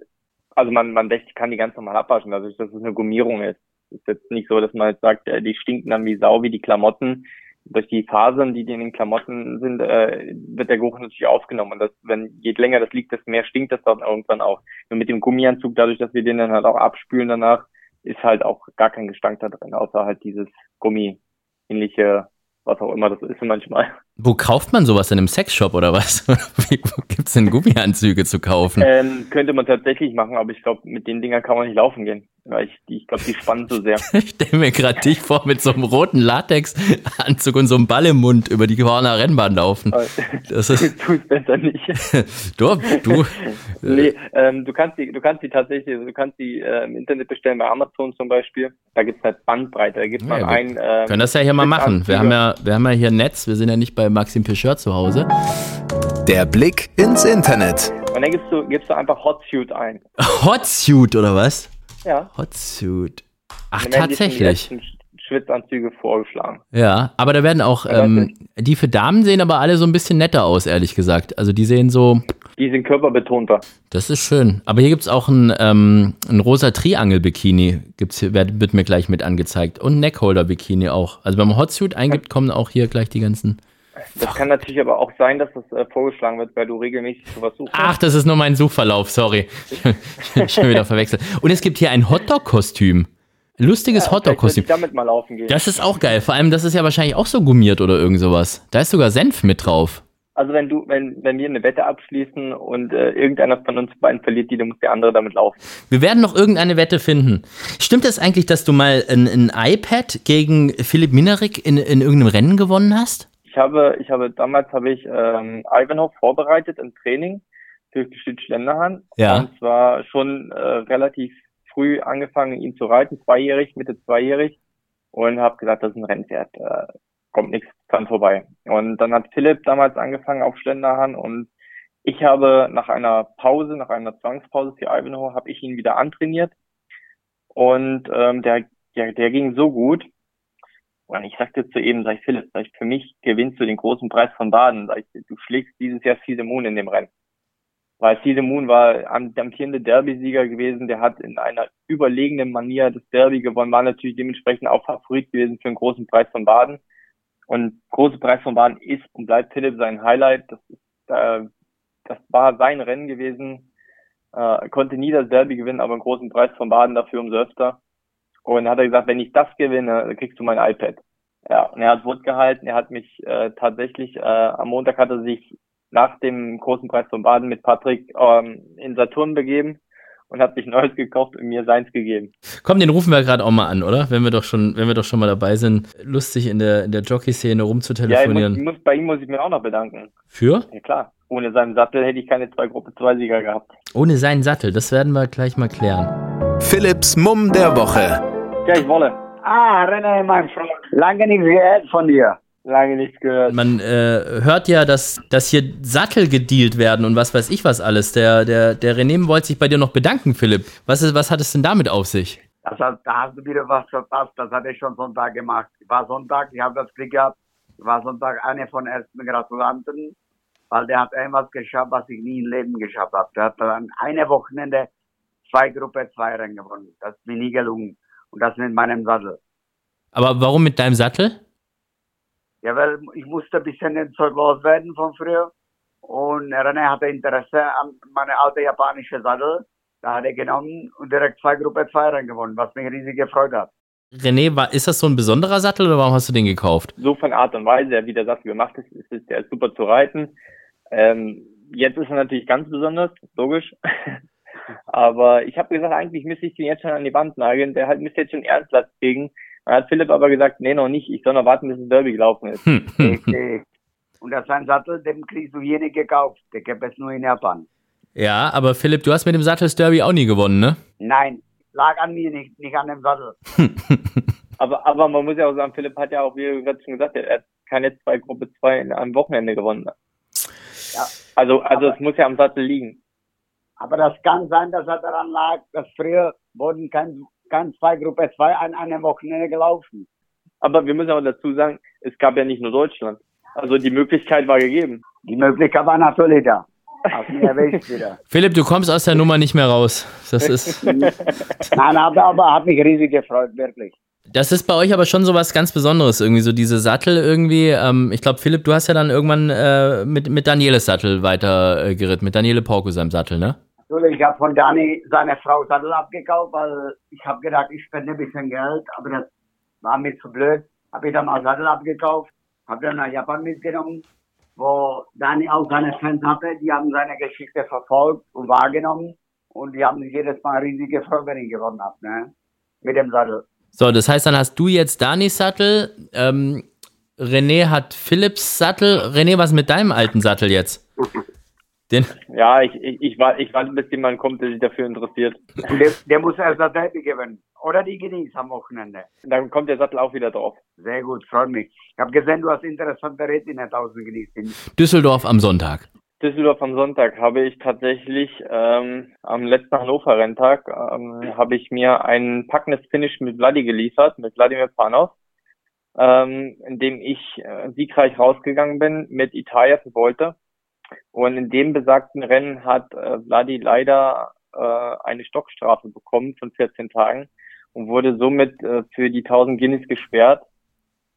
also man, man kann die ganz normal abwaschen, dadurch, dass es eine Gummierung ist. Ist jetzt nicht so, dass man jetzt sagt, äh, die stinken dann wie Sau, wie die Klamotten durch die Fasern, die in den Klamotten sind, äh, wird der Geruch natürlich aufgenommen. Und das, wenn je länger das liegt, desto mehr stinkt das dann irgendwann auch. Nur mit dem Gummianzug, dadurch, dass wir den dann halt auch abspülen danach, ist halt auch gar kein Gestank da drin, außer halt dieses Gummi-ähnliche was auch immer das ist manchmal. Wo kauft man sowas in einem Sexshop oder was? Wo gibt es denn Gummianzüge zu kaufen? Ähm, könnte man tatsächlich machen, aber ich glaube, mit den Dingern kann man nicht laufen gehen. Weil ich, ich glaube, die spannen so sehr. ich stelle mir gerade dich vor mit so einem roten Latexanzug und so einem Ball im Mund über die Horner Rennbahn laufen. Das ist tu es besser nicht. du, du. nee, ähm, du kannst die, du kannst die tatsächlich, du kannst die äh, im Internet bestellen bei Amazon zum Beispiel. Da gibt es halt Bandbreite. Da gibt ja, man ein. Ähm, können das ja hier mal machen. Wir haben ja, wir haben ja hier ein Netz. Wir sind ja nicht bei Maxim Pecheur zu Hause. Der Blick ins Internet. Und dann gibst du, gibst du einfach Hotsuit ein. Hotsuit oder was? Ja. Hotsuit. Ach, tatsächlich. Schwitzanzüge vorgeschlagen. Ja, aber da werden auch, ähm, die für Damen sehen aber alle so ein bisschen netter aus, ehrlich gesagt. Also die sehen so. Die sind körperbetonter. Das ist schön. Aber hier gibt es auch ein, ähm, ein rosa Triangel-Bikini, gibt's hier, wird, wird mir gleich mit angezeigt. Und Neckholder-Bikini auch. Also wenn man Hotsuit eingibt, kommen auch hier gleich die ganzen. Das kann natürlich aber auch sein, dass das äh, vorgeschlagen wird, weil du regelmäßig sowas suchst. Ach, das ist nur mein Suchverlauf, sorry. Ich bin schon wieder verwechselt. Und es gibt hier ein Hotdog-Kostüm. Lustiges ja, Hotdog-Kostüm. damit mal laufen gehen. Das ist auch geil. Vor allem, das ist ja wahrscheinlich auch so gummiert oder irgend sowas. Da ist sogar Senf mit drauf. Also wenn du, wenn, wenn wir eine Wette abschließen und äh, irgendeiner von uns beiden verliert die, dann muss der andere damit laufen. Wir werden noch irgendeine Wette finden. Stimmt es das eigentlich, dass du mal ein, ein iPad gegen Philipp Minerik in, in irgendeinem Rennen gewonnen hast? Ich habe, ich habe damals habe ich ähm, Ivanhoe vorbereitet im Training für die Länderhand. Ja. Und zwar schon äh, relativ früh angefangen, ihn zu reiten, zweijährig, Mitte zweijährig, und habe gesagt, das ist ein Rennpferd, äh, kommt nichts dran vorbei. Und dann hat Philipp damals angefangen auf Ständerhand und ich habe nach einer Pause, nach einer Zwangspause für Ivanhoe, habe ich ihn wieder antrainiert und ähm, der, der, der ging so gut, und ich sagte zu ihm, sag ich, Philipp, sag ich, für mich gewinnst du den großen Preis von Baden. Sag ich, du schlägst dieses Jahr Cide Moon in dem Rennen. Weil Cide Moon war amtierende Derby-Sieger gewesen, der hat in einer überlegenen Manier das Derby gewonnen, war natürlich dementsprechend auch Favorit gewesen für den großen Preis von Baden. Und große Preis von Baden ist und bleibt Philipp sein Highlight. Das, ist, äh, das war sein Rennen gewesen. Äh, konnte nie das Derby gewinnen, aber einen großen Preis von Baden dafür umso öfter. Und hat er gesagt, wenn ich das gewinne, dann kriegst du mein iPad. Ja, und er hat Wort gehalten. Er hat mich äh, tatsächlich, äh, am Montag hat er sich nach dem großen Preis von Baden mit Patrick ähm, in Saturn begeben und hat sich Neues gekauft und mir seins gegeben. Komm, den rufen wir gerade auch mal an, oder? Wenn wir doch schon, wenn wir doch schon mal dabei sind, lustig in der, in der Jockey-Szene rumzutelefonieren. Ja, muss, muss, bei ihm muss ich mir auch noch bedanken. Für? Ja klar. Ohne seinen Sattel hätte ich keine zwei Gruppe 2 Sieger gehabt. Ohne seinen Sattel, das werden wir gleich mal klären. Philips Mumm der Woche. Ja, ich wolle. Ah, René, mein Freund. Lange nichts gehört von dir. Lange nichts gehört. Man äh, hört ja, dass, dass hier Sattel gedealt werden und was weiß ich was alles. Der, der, der René wollte sich bei dir noch bedanken, Philipp. Was, ist, was hat es denn damit auf sich? Das hat, da hast du wieder was verpasst. Das hatte ich schon Sonntag gemacht. Ich war Sonntag, ich habe das Glück gehabt. Ich war Sonntag einer von ersten Gratulanten, weil der hat irgendwas geschafft, was ich nie im Leben geschafft habe. Der hat dann eine Wochenende zwei Gruppe 2 Rennen gewonnen. Das ist mir nie gelungen. Und das mit meinem Sattel. Aber warum mit deinem Sattel? Ja, weil ich musste ein bisschen den Zeug loswerden von früher. Und René hatte Interesse an meine alte japanische Sattel. Da hat er genommen und direkt zwei Gruppe 2 Rennen gewonnen, was mich riesig gefreut hat. René, war, ist das so ein besonderer Sattel oder warum hast du den gekauft? So von Art und Weise, wie der Sattel gemacht ist, ist, ist der ist super zu reiten. Ähm, jetzt ist er natürlich ganz besonders, logisch. aber ich habe gesagt, eigentlich müsste ich den jetzt schon an die Wand nageln. Der halt müsste jetzt schon Ernstplatz kriegen. Dann hat Philipp aber gesagt, nee, noch nicht. Ich soll noch warten, bis das Derby gelaufen ist. Hm. Richtig. Und das ist ein Sattel, den kriegst du hier nicht gekauft. Der gibt es nur in Japan. Ja, aber Philipp, du hast mit dem Sattels Derby auch nie gewonnen, ne? Nein, lag an mir nicht, nicht an dem Sattel. Aber, aber man muss ja auch sagen, Philipp hat ja auch, wie du gerade schon gesagt hast, er hat keine zwei Gruppe 2 in einem Wochenende gewonnen. Ja. Also, also Aber- es muss ja am Sattel liegen. Aber das kann sein, dass er daran lag, dass früher wurden kein, kein zwei Gruppe 2 an einem Wochenende gelaufen. Aber wir müssen auch dazu sagen, es gab ja nicht nur Deutschland. Also die Möglichkeit war gegeben. Die Möglichkeit war natürlich da. Wieder. Philipp, du kommst aus der Nummer nicht mehr raus. Das ist, Nein, aber, aber hat mich riesig gefreut, wirklich. das ist bei euch aber schon so was ganz Besonderes, irgendwie, so diese Sattel irgendwie. Ähm, ich glaube, Philipp, du hast ja dann irgendwann äh, mit, mit Danieles Sattel weiter äh, geritten, mit Daniele Porco seinem Sattel, ne? Natürlich, ich habe von Dani seine Frau Sattel abgekauft, weil ich habe gedacht, ich spende ein bisschen Geld, aber das war mir zu blöd. Habe ich dann mal Sattel abgekauft, habe dann nach Japan mitgenommen, wo Dani auch seine Fans hatte, die haben seine Geschichte verfolgt und wahrgenommen und die haben sich jedes Mal riesig gefreut, wenn ich gewonnen habe, ne? Mit dem Sattel. So, das heißt, dann hast du jetzt Danis Sattel, ähm, René hat Philipps Sattel. René, was mit deinem alten Sattel jetzt? Den, Ja, ich, ich, ich, warte, ich warte, bis jemand kommt, der sich dafür interessiert. Der, der muss erst das Derby gewinnen. Oder die genießt am Wochenende. Dann kommt der Sattel auch wieder drauf. Sehr gut, freut mich. Ich habe gesehen, du hast interessante Räte in der 1000 genießt. Düsseldorf am Sonntag. Düsseldorf am Sonntag habe ich tatsächlich ähm, am letzten Hannover-Renntag ähm, habe ich mir ein packendes Finish mit Vladi geliefert, mit Wladimir Panov, ähm, in dem ich äh, siegreich rausgegangen bin mit Italia für Volte. Und in dem besagten Rennen hat äh, Vladi leider äh, eine Stockstrafe bekommen von 14 Tagen und wurde somit äh, für die 1000 Guinness gesperrt.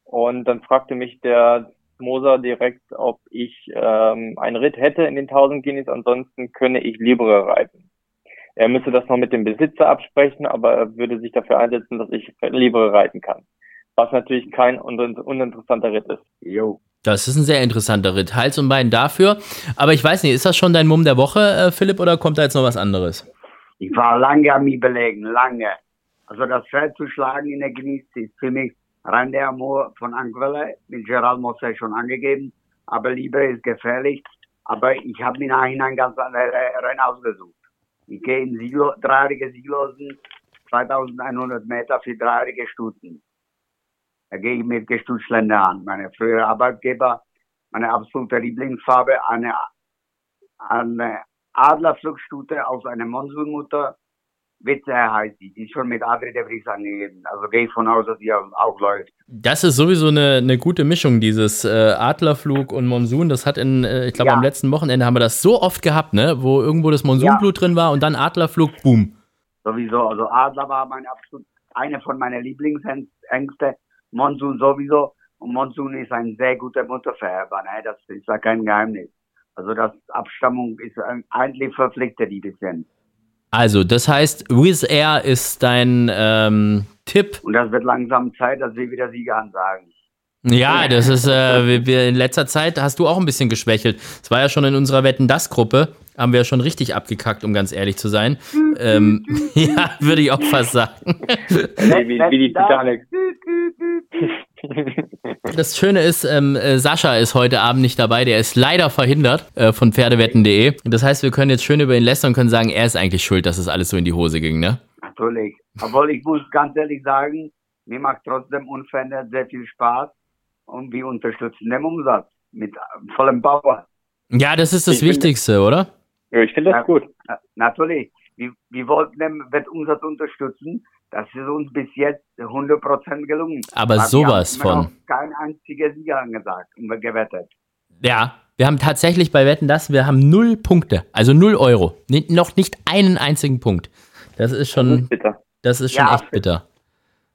Und dann fragte mich der Moser direkt, ob ich ähm, einen Ritt hätte in den 1000 Guineas, ansonsten könne ich Libre reiten. Er müsste das noch mit dem Besitzer absprechen, aber er würde sich dafür einsetzen, dass ich Libre reiten kann. Was natürlich kein un uninteressanter Ritt ist. Jo. Das ist ein sehr interessanter Ritt. Hals und Bein dafür. Aber ich weiß nicht, ist das schon dein Mumm der Woche, äh, Philipp, oder kommt da jetzt noch was anderes? Ich war lange an mich belegen, lange. Also das Pferd zu schlagen in der Genieße ist für mich rein der Amor von Anquelle, mit Gerald Mosse schon angegeben. Aber Libre ist gefährlich. Aber ich habe mir nachhinein ganz andere Rennen ausgesucht. Ich gehe in Sieglo, dreijährige Sieglosen, 2100 Meter für dreijährige Stuten. Da gehe ich mit Gestutzländer an. Meine frühere Arbeitgeber, meine absolute Lieblingsfarbe, eine, eine Adlerflugstute aus einer Monsunmutter. Witze heißt die. Die schon mit Adri de Vries angegeben. Also gehe ich von aus, dass die auch, läuft. Das ist sowieso eine, eine gute Mischung, dieses äh, Adlerflug und Monsun. Das hat in, äh, ich glaube, Ja. am letzten Wochenende haben wir das so oft gehabt, ne? Wo irgendwo das Monsunblut drin war und dann Adlerflug, boom. Sowieso. Also Adler war mein absolut, eine von meinen Lieblingsängste. Monsun sowieso. Und Monsun ist ein sehr guter Muttervererber. Ne? Das ist ja kein Geheimnis. Also das Abstammung ist eigentlich verpflichtet, die bisschen. Also, das heißt, Wizz Air ist dein ähm, Tipp. Und das wird langsam Zeit, dass wir wieder Sieger ansagen. Ja, das ist, äh, wir, wir in letzter Zeit hast du auch ein bisschen geschwächelt. Es war ja schon in unserer Wetten das Gruppe, haben wir ja schon richtig abgekackt, um ganz ehrlich zu sein. ähm, ja, würde ich auch fast sagen. Wie, wie die Titanic. Das Schöne ist, ähm, äh, Sascha ist heute Abend nicht dabei, der ist leider verhindert äh, von Pferdewetten.de. Das heißt, wir können jetzt schön über ihn lästern und können sagen, er ist eigentlich schuld, dass es alles so in die Hose ging, ne? Natürlich. Obwohl ich muss ganz ehrlich sagen, mir macht trotzdem unverändert sehr viel Spaß und wir unterstützen den Umsatz mit vollem Power. Ja, das ist das Ich finde- Wichtigste, oder? Ja, ich finde das gut. Na- Natürlich. Wir, wir wollten den Wettumsatz unterstützen. Das ist uns bis jetzt 100% gelungen. Aber wir sowas haben immer von. noch Kein einziger Sieger angesagt und gewettet. Ja, wir haben tatsächlich bei Wetten das, wir haben null Punkte, also null Euro. Noch nicht einen einzigen Punkt. Das ist Das schon, ist bitter. das ist schon Ja. echt bitter.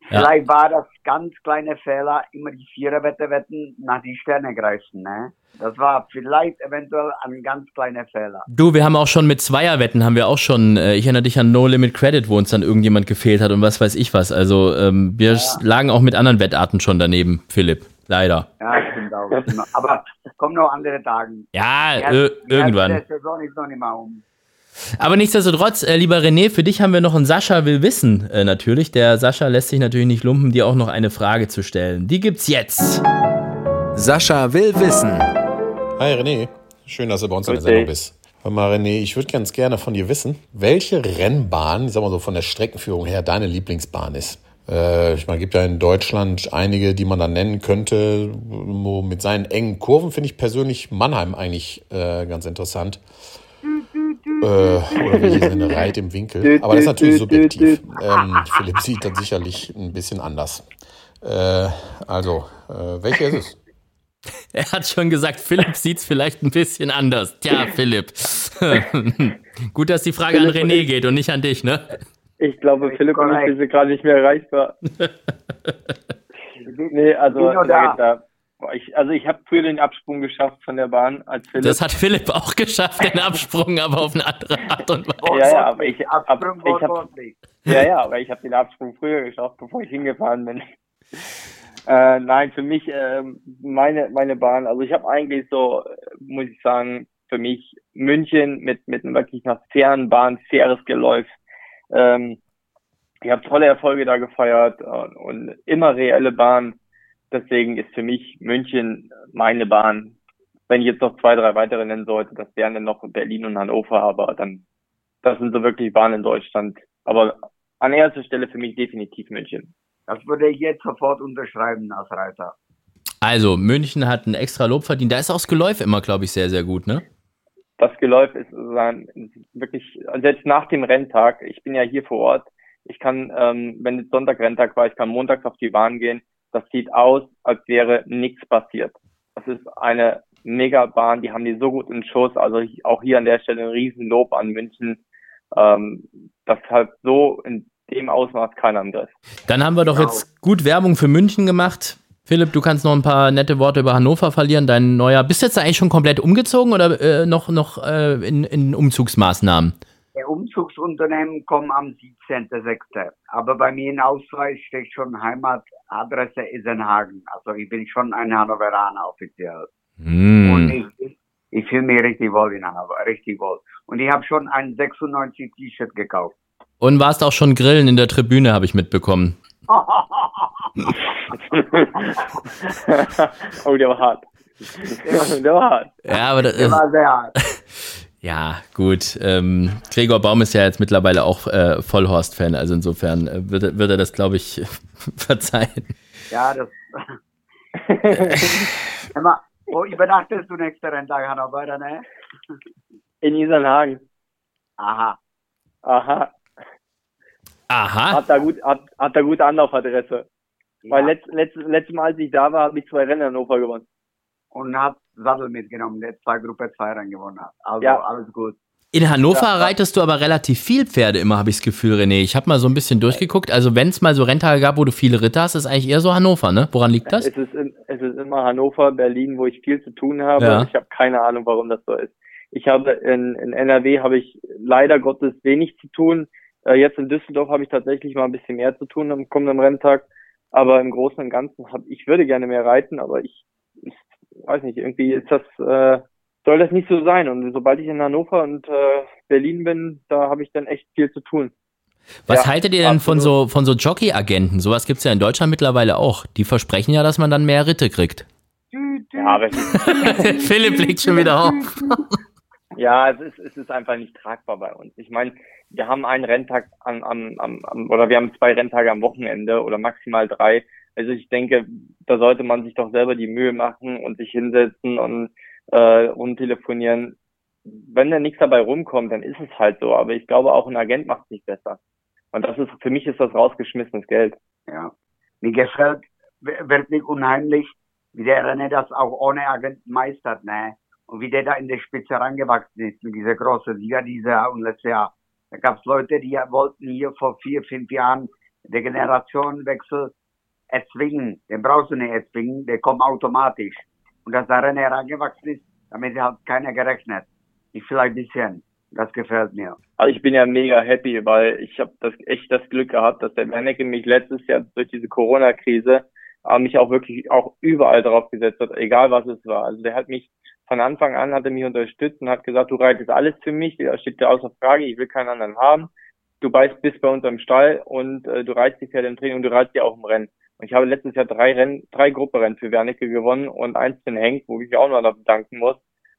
Ja. Vielleicht war das ganz kleine Fehler, immer die Viererwette wetten, nach die Sterne greifen. Ne? Das war vielleicht eventuell ein ganz kleiner Fehler. Du, wir haben auch schon mit Zweierwetten, haben wir auch schon, äh, ich erinnere dich an No Limit Credit, wo uns dann irgendjemand gefehlt hat und was weiß ich was. Also ähm, wir lagen auch mit anderen Wettarten schon daneben, Philipp. Leider. Ja, stimmt auch. Aber es kommen noch andere Tage. Ja, Die die irgendwann. Der Saison ist noch nicht mal um. Aber nichtsdestotrotz, äh, lieber René, für dich haben wir noch einen Sascha will wissen, äh, natürlich. Der Sascha lässt sich natürlich nicht lumpen, dir auch noch eine Frage zu stellen. Die gibt's jetzt. Sascha will wissen. Hi René, schön, dass du bei uns in der Sendung bist. Hör mal René, ich würde ganz gerne von dir wissen, welche Rennbahn, ich sag mal so von der Streckenführung her, deine Lieblingsbahn ist. Äh, ich meine, gibt ja in Deutschland einige, die man da nennen könnte. Wo mit seinen engen Kurven finde ich persönlich Mannheim eigentlich äh, ganz interessant. Äh, oder wie hieß eine Reit im Winkel. Aber das ist natürlich subjektiv. Ähm, Philipp sieht das sicherlich ein bisschen anders. Äh, also, äh, welche ist es? Er hat schon gesagt, Philipp sieht's vielleicht ein bisschen anders. Tja, Philipp. Gut, dass die Frage an Philipp, René ich- geht und nicht an dich, ne? Ich glaube, Philipp und ich wir sind gerade nicht mehr erreichbar. Nee, also, Bin nur da. Ich, also ich habe früher den Absprung geschafft von der Bahn als Philipp. Das hat Philipp auch geschafft, den Absprung, aber auf eine andere Art und Weise. Ja, ja, aber ich- Absprung ich hab-. Ja, ja, aber ich habe den Absprung früher geschafft, bevor ich hingefahren bin. Äh, nein, für mich ähm, meine meine Bahn. Also ich habe eigentlich so, äh, muss ich sagen, für mich München mit mit einem wirklich einer fairen Bahn, faires Geläuf. Ähm, ich habe tolle Erfolge da gefeiert und, und immer reelle Bahn. Deswegen ist für mich München meine Bahn. Wenn ich jetzt noch zwei, drei weitere nennen sollte, das wären dann noch Berlin und Hannover, aber dann das sind so wirklich Bahnen in Deutschland. Aber an erster Stelle für mich definitiv München. Das würde ich jetzt sofort unterschreiben als Reiter. Also, München hat ein extra Lob verdient. Da ist auch das Geläuf immer, glaube ich, sehr, sehr gut, ne? Das Geläuf ist wirklich, selbst nach dem Renntag, ich bin ja hier vor Ort, ich kann, ähm, wenn jetzt Sonntag Renntag war, ich kann montags auf die Bahn gehen, das sieht aus, als wäre nichts passiert. Das ist eine Megabahn, die haben die so gut in Schuss, also auch hier an der Stelle ein Riesenlob an München. Ähm, das hat so in dem Ausmaß keiner im Griff. Dann haben wir doch Genau. jetzt gut Werbung für München gemacht. Philipp, du kannst noch ein paar nette Worte über Hannover verlieren. Dein neuer, bist du jetzt eigentlich schon komplett umgezogen oder äh, noch, noch äh, in, in Umzugsmaßnahmen? Der Umzugsunternehmen kommen am 17.06. Aber bei mir in Ausweis steht schon Heimatadresse Isenhagen. Also ich bin schon ein Hannoveraner offiziell. Hm. Und ich, ich, ich fühle mich richtig wohl in Hannover, richtig wohl. Und ich habe schon ein 96 T-Shirt gekauft. Und warst auch schon grillen in der Tribüne, habe ich mitbekommen. oh, der war hart. der war hart. Ja, aber das, Der war sehr hart. ja, gut. Ähm, Gregor Baum ist ja jetzt mittlerweile auch äh, Vollhorst-Fan, also insofern äh, wird, er- wird er das, glaube ich, verzeihen. Ja, das. Emma, wo übernachtest du nächsten Renntag, Hannover, ne? In Isernhagen. Aha. Aha. Aha. Hat da gut, hat, hat da gute Anlaufadresse. Weil Ja. letzt, letzt, letztes Mal, als ich da war, habe ich zwei Rennen in Hannover gewonnen. Und hat Sattel mitgenommen, der zwei Gruppe 2 Rennen gewonnen hat. Also Ja. alles gut. In Hannover Ja, reitest du aber relativ viel Pferde immer, habe ich das Gefühl, René. Ich habe mal so ein bisschen durchgeguckt. Also wenn es mal so Renntage gab, wo du viele Ritter hast, ist eigentlich eher so Hannover, ne? Woran liegt das? Es ist, in, es ist immer Hannover, Berlin, wo ich viel zu tun habe. Ja. Ich habe keine Ahnung, warum das so ist. Ich habe in, in NRW habe ich leider Gottes wenig zu tun. Äh, jetzt in Düsseldorf habe ich tatsächlich mal ein bisschen mehr zu tun am kommenden Renntag. Aber im Großen und Ganzen hab, ich würde gerne mehr reiten, aber ich weiß nicht, irgendwie ist das, äh, soll das nicht so sein. Und sobald ich in Hannover und äh, Berlin bin, da habe ich dann echt viel zu tun. Was Ja, haltet ihr denn von absolut. so, von so Jockey-Agenten? Sowas gibt's ja in Deutschland mittlerweile auch. Die versprechen ja, dass man dann mehr Ritte kriegt. Ja, aber es Philipp blickt schon wieder auf. ja, es ist, es ist einfach nicht tragbar bei uns. Ich meine, wir haben einen Renntag am, am, am, oder wir haben zwei Renntage am Wochenende oder maximal drei. Also ich denke, da sollte man sich doch selber die Mühe machen und sich hinsetzen und äh, rumtelefonieren. Wenn da nichts dabei rumkommt, dann ist es halt so. Aber ich glaube, auch ein Agent macht es nicht besser. Und das ist, für mich ist das rausgeschmissenes Geld. Ja. Mir gefällt wirklich unheimlich, wie der René das auch ohne Agent meistert, ne? Und wie der da in der Spitze rangewachsen ist mit dieser großen Liga dieses Jahr und letztes Jahr. Da gab es Leute, die wollten hier vor vier, fünf Jahren den Generationenwechsel erzwingen. Den brauchst du nicht erzwingen, der kommt automatisch. Und dass der René rangewachsen ist, damit hat keiner gerechnet. Ich vielleicht ein bisschen. Das gefällt mir. Also ich bin ja mega happy, weil ich habe das echt das Glück gehabt, dass der Wernicke mich letztes Jahr durch diese Corona-Krise äh, mich auch wirklich auch überall drauf gesetzt hat, egal was es war. Also der hat mich von Anfang an hat er mich unterstützt und hat gesagt, du reitest alles für mich, da steht dir außer Frage, ich will keinen anderen haben. Du beißt bis bei uns im Stall und äh, du reitest die Pferde im Training und du reitest die auch im Rennen. Und ich habe letztes Jahr drei Rennen, drei Grupperennen für Wernicke gewonnen und eins für den Henk, wo ich auch noch bedanken muss,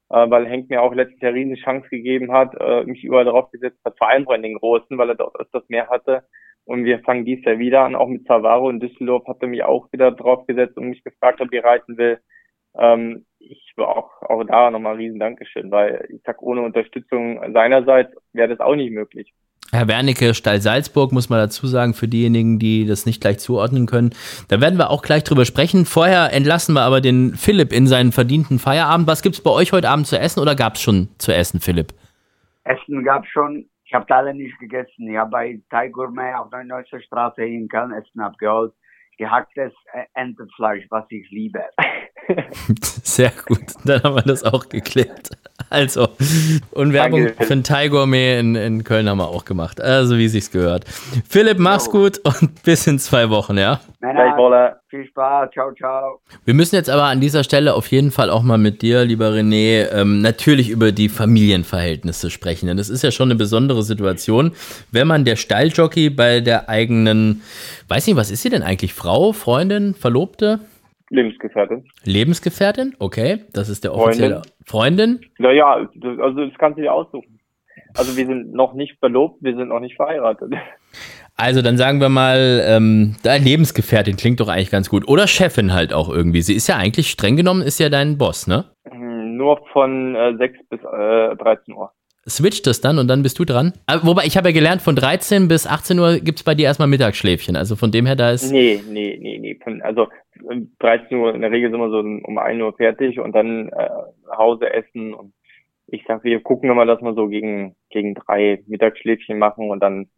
äh, weil Henk mir auch letztes Jahr riesen Chance gegeben hat, äh, mich überall drauf gesetzt hat, vor allem in den Großen, weil er dort öfters mehr hatte. Und wir fangen dies Jahr wieder an, auch mit Zavaro in Düsseldorf hat er mich auch wieder drauf gesetzt und mich gefragt, ob ich reiten will. Ähm, ich war auch, auch da nochmal riesen Dankeschön, weil ich sag, ohne Unterstützung seinerseits wäre das auch nicht möglich. Herr Wernicke, Stall Salzburg, muss man dazu sagen, für diejenigen, die das nicht gleich zuordnen können. Da werden wir auch gleich drüber sprechen. Vorher entlassen wir aber den Philipp in seinen verdienten Feierabend. Was gibt's bei euch heute Abend zu essen oder gab's schon zu essen, Philipp? Essen gab schon. Ich habe alle nicht gegessen. Ich habe bei Thai Gourmet auf der Neusser Straße in Köln Essen abgeholt. Gehacktes äh, Entenfleisch, was ich liebe. Sehr gut, dann haben wir das auch geklärt. Also, und Werbung Danke. für ein Thai Gourmet in, in Köln haben wir auch gemacht. Also, wie sich's gehört. Philipp, mach's Jo. gut und bis in zwei Wochen, ja? Männer, viel Spaß. Ciao, ciao. Wir müssen jetzt aber an dieser Stelle auf jeden Fall auch mal mit dir, lieber René, ähm, natürlich über die Familienverhältnisse sprechen. Denn das ist ja schon eine besondere Situation, wenn man der Stalljockey bei der eigenen, weiß nicht, was ist sie denn eigentlich? Frau, Freundin, Verlobte, Lebensgefährtin. Lebensgefährtin? Okay, das ist der Freundin. offizielle Freundin. Naja, das, also das kannst du dir aussuchen. Also wir sind noch nicht verlobt, wir sind noch nicht verheiratet. Also dann sagen wir mal, ähm, deine Lebensgefährtin klingt doch eigentlich ganz gut. Oder Chefin halt auch irgendwie. Sie ist ja eigentlich streng genommen, ist ja dein Boss, ne? Hm, Nur von äh, 6 bis äh, 13 Uhr. Switcht es dann und dann bist du dran. Aber, wobei, ich habe ja gelernt, von 13 bis 18 Uhr gibt es bei dir erstmal Mittagsschläfchen. Also von dem her, da ist. Nee, nee, nee, nee. Von, also um 13 Uhr, in der Regel sind wir so um 1 Uhr fertig und dann äh, nach Hause essen und ich sag, wir gucken immer, dass wir so gegen, gegen drei Mittagsschläfchen machen und dann,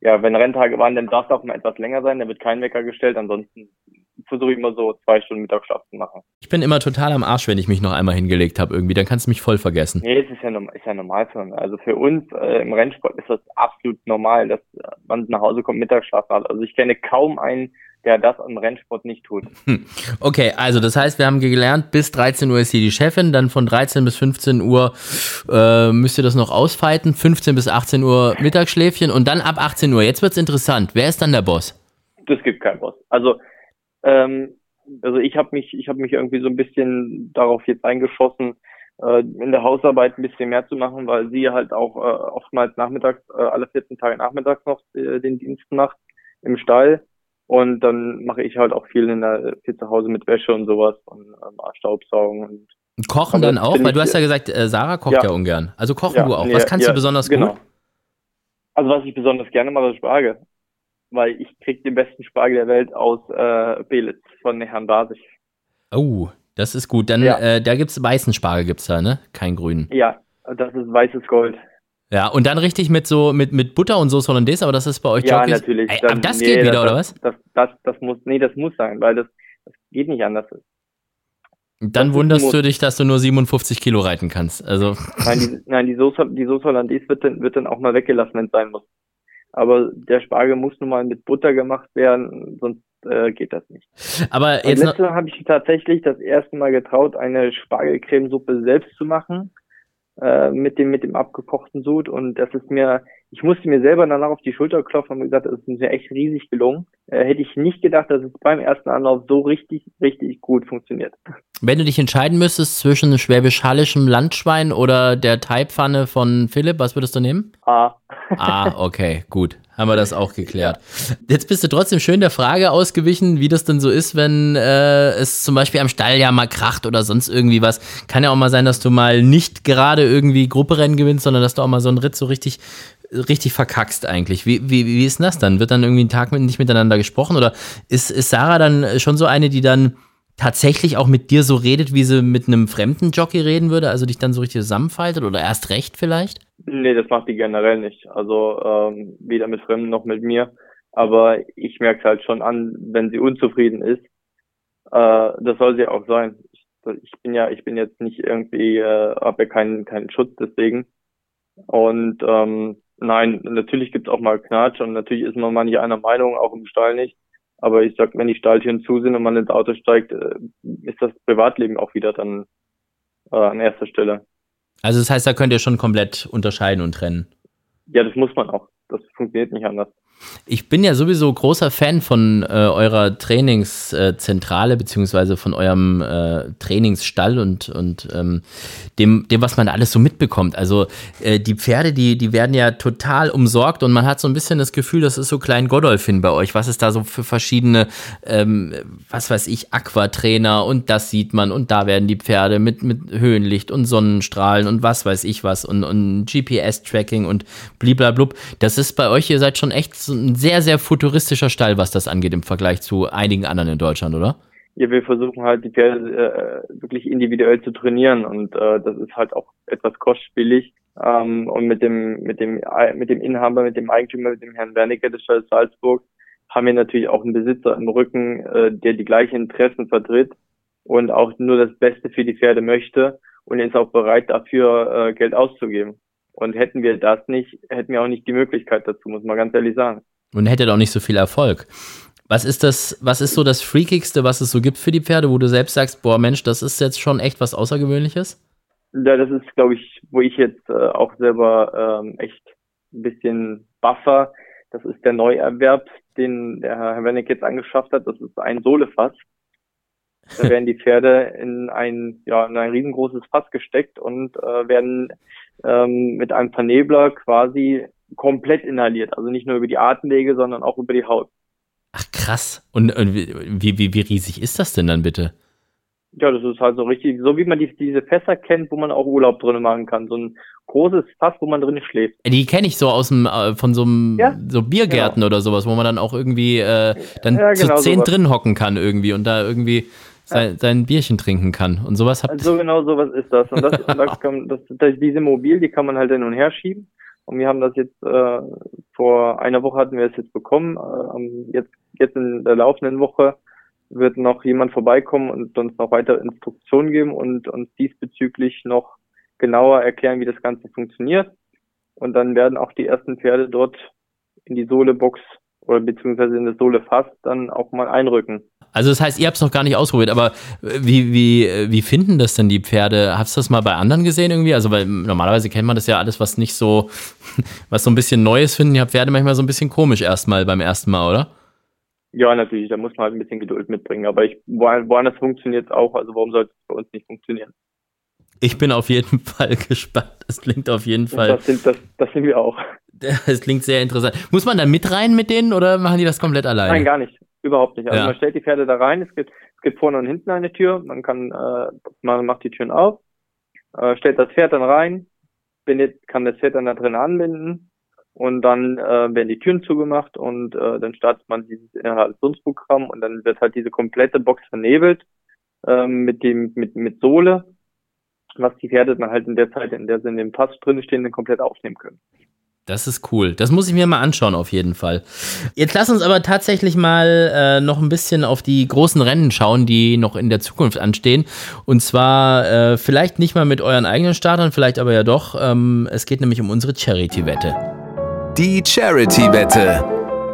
ja, wenn Renntage waren, dann darf es auch mal etwas länger sein, da wird kein Wecker gestellt, ansonsten versuche ich immer so zwei Stunden Mittagsschlaf zu machen. Ich bin immer total am Arsch, wenn ich mich noch einmal hingelegt habe irgendwie. Dann kannst du mich voll vergessen. Nee, es ist ja, ist ja normal für uns. Also für uns äh, im Rennsport ist das absolut normal, dass man nach Hause kommt, Mittagsschlaf hat. Also ich kenne kaum einen, der das im Rennsport nicht tut. Okay, also das heißt, wir haben gelernt, bis 13 Uhr ist hier die Chefin, dann von 13 bis 15 Uhr äh, müsst ihr das noch ausfeiten, 15 bis 18 Uhr Mittagsschläfchen und dann ab 18 Uhr. Jetzt wird's interessant. Wer ist dann der Boss? Das gibt keinen Boss. Also, ähm, also ich habe mich, ich habe mich irgendwie so ein bisschen darauf jetzt eingeschossen, äh, in der Hausarbeit ein bisschen mehr zu machen, weil sie halt auch äh, oftmals nachmittags, äh, alle 14 Tage nachmittags noch äh, den Dienst macht im Stall. Und dann mache ich halt auch viel in der viel zu Hause mit Wäsche und sowas und ähm, Staubsaugen und Kochen dann auch? Weil du hast ja gesagt, äh, Sarah kocht ja, Ja. ungern. Also kochen Ja, du auch. Was kannst ja, du besonders genau. gut? Also was ich besonders gerne mache, ist Spargel. Weil ich krieg den besten Spargel der Welt aus äh, Belitz von Herrn Basig. Oh, das ist gut. Dann Ja. äh, da gibt's weißen Spargel gibt's da, ne? Kein grünen. Ja, das ist weißes Gold. Ja, und dann richtig mit so mit mit Butter und Soße Hollandaise, aber das ist bei euch Ja, Jockeys- natürlich. Ey, aber das nee, geht wieder das, oder was? Das, das, das muss, nee, das muss sein, weil das, das geht nicht anders. Dann das wunderst du dich, dass du nur 57 Kilo reiten kannst. Also Nein, die, nein, die Soße, die Soße Hollandaise wird dann, wird dann auch mal weggelassen, wenn es sein muss. Aber der Spargel muss nun mal mit Butter gemacht werden, sonst äh, geht das nicht. Aber jetzt Mal habe ich tatsächlich das erste Mal getraut, eine Spargelcremesuppe selbst zu machen äh, mit dem mit dem abgekochten Sud und das ist mir ich musste mir selber danach auf die Schulter klopfen und gesagt, das ist mir echt riesig gelungen. Äh, hätte ich nicht gedacht, dass es beim ersten Anlauf so richtig, richtig gut funktioniert. wenn du dich entscheiden müsstest zwischen schwäbisch-hallischem Landschwein oder der Teigpfanne von Philipp, was würdest du nehmen? Ah, Ah, okay, gut. Haben wir das auch geklärt. Jetzt bist du trotzdem schön der Frage ausgewichen, wie das denn so ist, wenn äh, es zum Beispiel am Stall ja mal kracht oder sonst irgendwie was. Kann ja auch mal sein, dass du mal nicht gerade irgendwie Grupperennen gewinnst, sondern dass du auch mal so einen Ritt so richtig richtig verkackst eigentlich. Wie, wie, wie ist denn das dann? Wird dann irgendwie ein Tag mit, nicht miteinander gesprochen oder ist, ist Sarah dann schon so eine, die dann tatsächlich auch mit dir so redet, wie sie mit einem fremden Jockey reden würde, also dich dann so richtig zusammenfaltet oder erst recht vielleicht? nee, das macht die generell nicht. Also ähm, weder mit Fremden noch mit mir. Aber ich merke es halt schon an, wenn sie unzufrieden ist. Äh, das soll sie auch sein. Ich, ich bin ja, ich bin jetzt nicht irgendwie, äh, habe ja keinen keinen Schutz deswegen. Und ähm, nein, natürlich gibt's auch mal Knatsch und natürlich ist man mal nicht einer Meinung, auch im Stall nicht. Aber ich sag, wenn die Stalltüren zu sind und man ins Auto steigt, äh, ist das Privatleben auch wieder dann äh, an erster Stelle. Also das heißt, da könnt ihr schon komplett unterscheiden und trennen. Ja, das muss man auch. Das funktioniert nicht anders. Ich bin ja sowieso großer Fan von äh, eurer Trainingszentrale beziehungsweise von eurem äh, Trainingsstall und, und ähm, dem, dem, was man alles so mitbekommt. Also äh, die Pferde, die, die werden ja total umsorgt und man hat so ein bisschen das Gefühl, das ist so klein Godolphin bei euch. Was ist da so für verschiedene, ähm, was weiß ich, Aquatrainer und das sieht man und da werden die Pferde mit, mit Höhenlicht und Sonnenstrahlen und was weiß ich was und, und GPS-Tracking und bliblablub. Das ist bei euch, ihr seid schon echt so ein sehr, sehr futuristischer Stall, was das angeht im Vergleich zu einigen anderen in Deutschland, oder? Ja, wir versuchen halt die Pferde äh, wirklich individuell zu trainieren und äh, das ist halt auch etwas kostspielig. Ähm, und mit dem mit dem mit dem Inhaber, mit dem Eigentümer, mit dem Herrn Wernicke des Stalls Salzburg haben wir natürlich auch einen Besitzer im Rücken, äh, der die gleichen Interessen vertritt und auch nur das Beste für die Pferde möchte und ist auch bereit dafür äh, Geld auszugeben. Und hätten wir das nicht, hätten wir auch nicht die Möglichkeit dazu, muss man ganz ehrlich sagen. Und hättet auch nicht so viel Erfolg. Was ist das, was ist so das Freakigste, was es so gibt für die Pferde, wo du selbst sagst, boah Mensch, das ist jetzt schon echt was Außergewöhnliches? Ja, das ist, glaube ich, wo ich jetzt äh, auch selber ähm, echt ein bisschen buffer. Das ist der Neuerwerb, den der Herr Wenneck jetzt angeschafft hat. Das ist ein Sohlefass. Da werden die Pferde in ein, ja, in ein riesengroßes Fass gesteckt und äh, werden ähm, mit einem Vernebler quasi komplett inhaliert. Also nicht nur über die Atemwege, sondern auch über die Haut. Ach krass. Und, und wie, wie, wie riesig ist das denn dann bitte? Ja, das ist halt so richtig, so wie man die, diese Fässer kennt, wo man auch Urlaub drin machen kann. So ein großes Fass, wo man drin schläft. Die kenne ich so aus dem, äh, von so einem, Ja, so Biergärten oder sowas, wo man dann auch irgendwie äh, dann Ja, zu genau zehn sowas. drin hocken kann irgendwie und da irgendwie sein, sein Bierchen trinken kann. Und sowas habt Also genau sowas ist das. Und das, das, kann, das, das diese Mobil, die kann man halt hin und her schieben. Und wir haben das jetzt äh, vor einer Woche hatten wir es jetzt bekommen. Äh, jetzt jetzt in der laufenden Woche wird noch jemand vorbeikommen und uns noch weitere Instruktionen geben und uns diesbezüglich noch genauer erklären, wie das Ganze funktioniert. Und dann werden auch die ersten Pferde dort in die Sohlebox oder beziehungsweise in das Sohlefass dann auch mal einrücken. Also das heißt, ihr habt es noch gar nicht ausprobiert, aber äh, wie, wie, äh, wie finden das denn die Pferde? Hast du das mal bei anderen gesehen irgendwie? Also weil normalerweise kennt man das ja alles, was nicht so, was so ein bisschen Neues finden. Ja, Pferde manchmal so ein bisschen komisch erstmal beim ersten Mal, oder? Ja, natürlich, da muss man halt ein bisschen Geduld mitbringen. Aber ich, wo- woanders funktioniert es auch, also warum sollte es bei uns nicht funktionieren? Ich bin auf jeden Fall gespannt. Es klingt auf jeden Fall, Das sind, das, das sind wir auch. es klingt sehr interessant. Muss man da mit rein mit denen oder machen die das komplett alleine? Nein, gar nicht. Überhaupt nicht. Also Ja. man stellt die Pferde da rein, es gibt, es gibt vorne und hinten eine Tür, man kann, äh, man macht die Türen auf, äh, stellt das Pferd dann rein, bindet, kann das Pferd dann da drin anbinden und dann äh, werden die Türen zugemacht und äh, dann startet man dieses Inhalationsprogramm und dann wird halt diese komplette Box vernebelt ähm, mit dem mit mit Sohle, was die Pferde dann halt in der Zeit, in der sie in dem Pass drin stehen, dann komplett aufnehmen können. Das ist cool. Das muss ich mir mal anschauen, auf jeden Fall. Jetzt lass uns aber tatsächlich mal äh, noch ein bisschen auf die großen Rennen schauen, die noch in der Zukunft anstehen. Und zwar äh, vielleicht nicht mal mit euren eigenen Startern, vielleicht aber ja doch. Ähm, es geht nämlich um unsere Charity-Wette. Die Charity-Wette.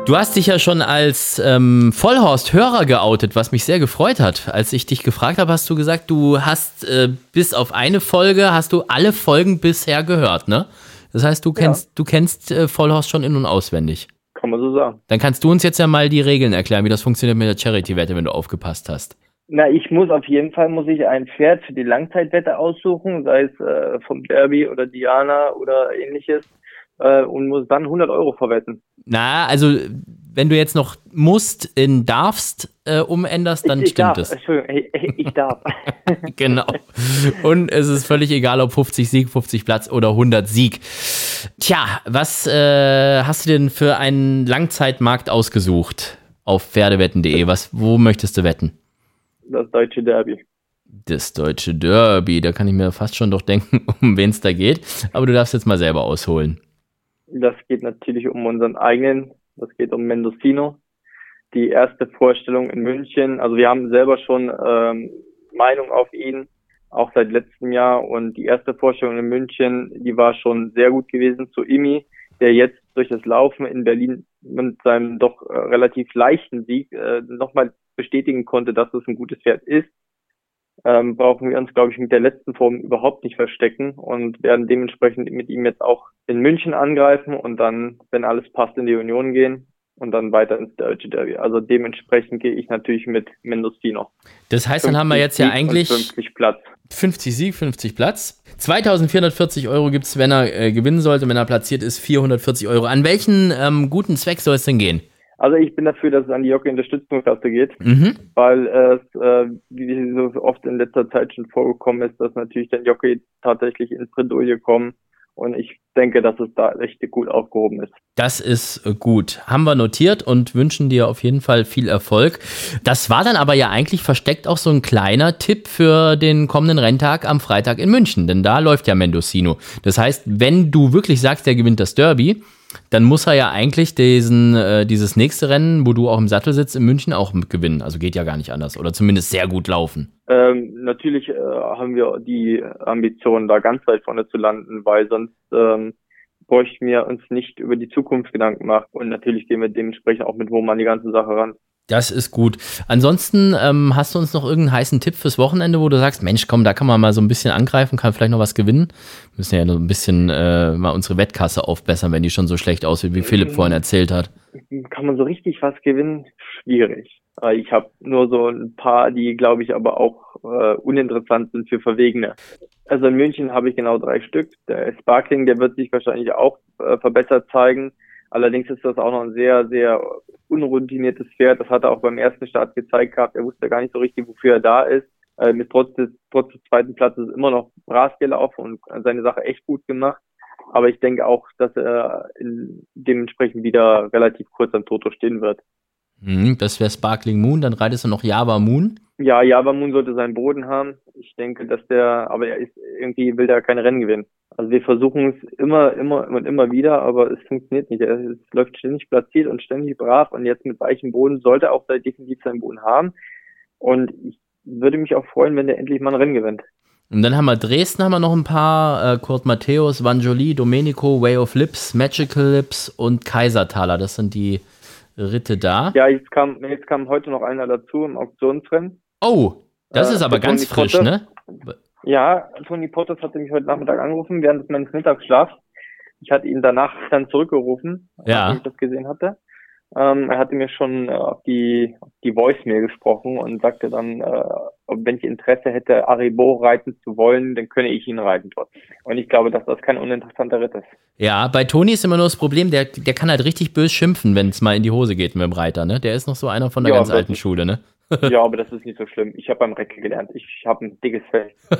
Du hast dich ja schon als ähm, Vollhorst-Hörer geoutet, was mich sehr gefreut hat. Als ich dich gefragt habe, hast du gesagt, du hast äh, bis auf eine Folge, hast du alle Folgen bisher gehört, ne? Das heißt, du kennst, ja. du kennst äh, Vollhorst schon in- und auswendig. Kann man so sagen. Dann kannst du uns jetzt ja mal die Regeln erklären, wie das funktioniert mit der Charity-Wette, wenn du aufgepasst hast. Na, ich muss auf jeden Fall muss ich ein Pferd für die Langzeitwette aussuchen, sei es äh, vom Derby oder Diana oder ähnliches äh, und muss dann 100 Euro verwetten. Na, also wenn du jetzt noch musst in darfst äh, umänderst, dann ich, ich stimmt darf. es. Entschuldigung, ich, ich darf. genau. Und es ist völlig egal, ob 50 Sieg, 50 Platz oder 100 Sieg. Tja, was äh, hast du denn für einen Langzeitmarkt ausgesucht auf Pferdewetten.de? Was, wo möchtest du wetten? Das deutsche Derby. Das deutsche Derby, da kann ich mir fast schon doch denken, um wen es da geht. Aber du darfst jetzt mal selber ausholen. Das geht natürlich um unseren eigenen, das geht um Mendocino. Die erste Vorstellung in München, also wir haben selber schon ähm, Meinung auf ihn, auch seit letztem Jahr. Und die erste Vorstellung in München, die war schon sehr gut gewesen zu Imi, der jetzt durch das Laufen in Berlin mit seinem doch äh, relativ leichten Sieg äh, nochmal bestätigen konnte, dass es ein gutes Pferd ist ähm, brauchen wir uns, glaube ich, mit der letzten Form überhaupt nicht verstecken und werden dementsprechend mit ihm jetzt auch in München angreifen und dann, wenn alles passt, in die Union gehen und dann weiter ins Deutsche Derby. Also dementsprechend gehe ich natürlich mit Mendocino. Das heißt, dann haben wir jetzt ja eigentlich 50 Platz. 50 Sieg, 50 Platz. 2440 Euro gibt es, wenn er äh, gewinnen sollte. Wenn er platziert ist, 440 Euro. An welchen ähm, guten Zweck soll es denn gehen? Also ich bin dafür, dass es an die Jockey-Unterstützungskasse geht, Mhm. weil es, äh, wie so oft in letzter Zeit schon vorgekommen ist, dass natürlich dann Jockey tatsächlich ins Bredouille kommen. Und ich denke, dass es da richtig gut aufgehoben ist. Das ist gut. Haben wir notiert und wünschen dir auf jeden Fall viel Erfolg. Das war dann aber ja eigentlich versteckt auch so ein kleiner Tipp für den kommenden Renntag am Freitag in München, denn da läuft ja Mendocino. Das heißt, wenn du wirklich sagst, der gewinnt das Derby, dann muss er ja eigentlich diesen, äh, dieses nächste Rennen, wo du auch im Sattel sitzt, in München auch gewinnen. Also geht ja gar nicht anders. Oder zumindest sehr gut laufen. Ähm, natürlich äh, haben wir die Ambition, da ganz weit vorne zu landen, weil sonst ähm, bräuchten wir uns nicht über die Zukunft Gedanken machen. Und natürlich gehen wir dementsprechend auch mit Wurm die ganze Sache ran. Das ist gut. Ansonsten ähm, hast du uns noch irgendeinen heißen Tipp fürs Wochenende, wo du sagst, Mensch, komm, da kann man mal so ein bisschen angreifen, kann vielleicht noch was gewinnen. Wir müssen ja noch ein bisschen äh, mal unsere Wettkasse aufbessern, wenn die schon so schlecht aussieht, wie Philipp vorhin erzählt hat. Kann man so richtig was gewinnen? Schwierig. Äh, Ich habe nur so ein paar, die, glaube ich, aber auch äh, uninteressant sind für Verwegene. Also in München habe ich genau drei Stück. Der Sparkling, der wird sich wahrscheinlich auch äh, verbessert zeigen. Allerdings ist das auch noch ein sehr, sehr unroutiniertes Pferd. Das hat er auch beim ersten Start gezeigt gehabt. Er wusste gar nicht so richtig, wofür er da ist. Äh, mit trotz des, trotz des zweiten Platzes immer noch Bras gelaufen und seine Sache echt gut gemacht. Aber ich denke auch, dass er dementsprechend wieder relativ kurz am Toto stehen wird. Mhm, das wäre Sparkling Moon, dann reitest du noch Java Moon. Ja, Java Moon sollte seinen Boden haben. Ich denke, dass der, aber er ist irgendwie will der keine Rennen gewinnen. Also wir versuchen es immer, immer und immer wieder, aber es funktioniert nicht. Er läuft ständig platziert und ständig brav und jetzt mit weichem Boden sollte er auch definitiv seinen Boden haben. Und ich würde mich auch freuen, wenn der endlich mal ein Rennen gewinnt. Und dann haben wir Dresden, haben wir noch ein paar, äh, Kurt Matthäus, Vanjoli, Domenico, Way of Lips, Magical Lips und Kaisertaler. Das sind die Ritte da. Ja, jetzt kam, jetzt kam heute noch einer dazu im Auktionsrennen. Oh, das Äh, ist aber ganz Tony frisch, Potter. ne? Ja, Toni Pottos hatte mich heute Nachmittag angerufen, während meines Mittagsschlafs. Ich hatte ihn danach dann zurückgerufen, Ja. als ich das gesehen hatte. Ähm, er hatte mir schon äh, auf die, auf die Voicemail gesprochen und sagte dann, äh, wenn ich Interesse hätte, Aribo reiten zu wollen, dann könne ich ihn reiten trotzdem. Und ich glaube, dass das kein uninteressanter Ritt ist. Ja, bei Toni ist immer nur das Problem, der, der kann halt richtig bös schimpfen, wenn es mal in die Hose geht mit dem Reiter, ne? Der ist noch so einer von der Ja, ganz alten Schule, ne? ja, aber das ist nicht so schlimm. Ich habe beim Recke gelernt. Ich habe ein dickes Fell.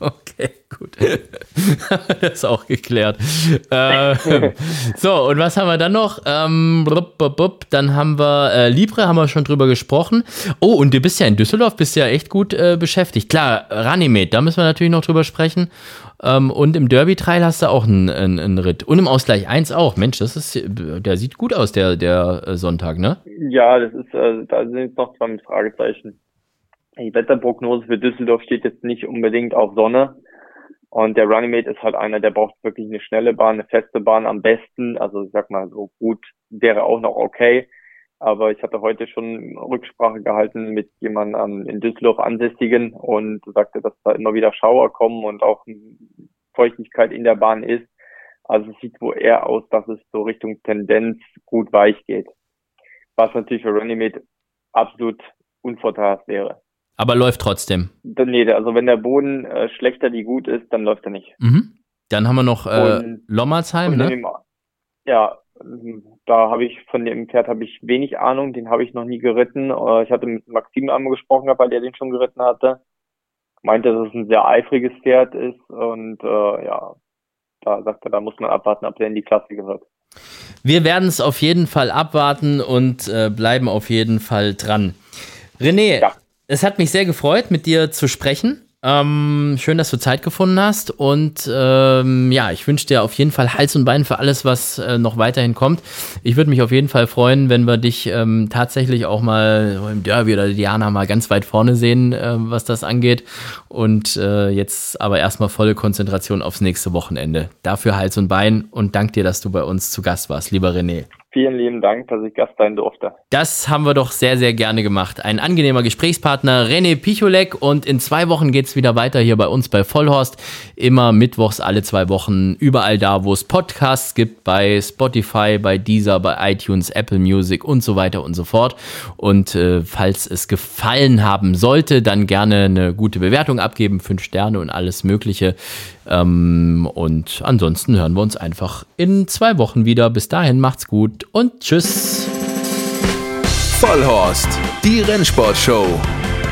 Okay, gut. das ist auch geklärt. Äh, so, und was haben wir dann noch? Ähm, blub, blub, blub. dann haben wir äh, Libre, haben wir schon drüber gesprochen. Oh, und du bist ja in Düsseldorf, bist ja echt gut äh, beschäftigt. Klar, Ranimed, da müssen wir natürlich noch drüber sprechen. Ähm, und im Derby-Trail hast du auch einen, einen, einen Ritt. Und im Ausgleich 1 auch. Mensch, das ist, der sieht gut aus, der, der äh, Sonntag, ne? Ja, das ist, äh, da sind noch zwei Fragezeichen. Die Wetterprognose für Düsseldorf steht jetzt nicht unbedingt auf Sonne. Und der Runnymede ist halt einer, der braucht wirklich eine schnelle Bahn, eine feste Bahn am besten. Also ich sag mal, so gut wäre auch noch okay. Aber ich hatte heute schon Rücksprache gehalten mit jemandem in Düsseldorf Ansässigen und sagte, dass da immer wieder Schauer kommen und auch Feuchtigkeit in der Bahn ist. Also es sieht wohl eher aus, dass es so Richtung Tendenz gut weich geht. Was natürlich für Runnymede absolut unvorteilhaft wäre. Aber läuft trotzdem. Nee, also wenn der Boden äh, schlechter wie gut ist, dann läuft er nicht. Mhm. Dann haben wir noch äh, Und- Lommersheim, Und ne? Ja, da habe ich von dem Pferd habe ich wenig Ahnung, den habe ich noch nie geritten. Äh, Ich hatte mit Maxim einmal gesprochen, gehabt, weil der den schon geritten hatte. Meinte, dass es ein sehr eifriges Pferd ist und äh, ja, da sagte er, da muss man abwarten, ob der in die Klasse gehört. Wir werden es auf jeden Fall abwarten und äh, bleiben auf jeden Fall dran. René, Ja. es hat mich sehr gefreut, mit dir zu sprechen. Ähm, schön, dass du Zeit gefunden hast. Und ähm, ja, ich wünsche dir auf jeden Fall Hals und Bein für alles, was äh, noch weiterhin kommt. Ich würde mich auf jeden Fall freuen, wenn wir dich ähm, tatsächlich auch mal im Derby oder Diana mal ganz weit vorne sehen, äh, was das angeht. Und äh, jetzt aber erstmal volle Konzentration aufs nächste Wochenende. Dafür Hals und Bein und dank dir, dass du bei uns zu Gast warst, lieber René. Vielen lieben Dank, dass ich Gast sein durfte. Das haben wir doch sehr, sehr gerne gemacht. Ein angenehmer Gesprächspartner, René Picholek. Und in zwei Wochen geht's wieder weiter hier bei uns bei Vollhorst. Immer mittwochs alle zwei Wochen. Überall da, wo es Podcasts gibt, bei Spotify, bei Deezer, bei iTunes, Apple Music und so weiter und so fort. Und äh, falls es gefallen haben sollte, dann gerne eine gute Bewertung abgeben. Fünf Sterne und alles Mögliche. Ähm, und ansonsten hören wir uns einfach in zwei Wochen wieder. Bis dahin macht's gut und tschüss. Vollhorst, die Rennsportshow.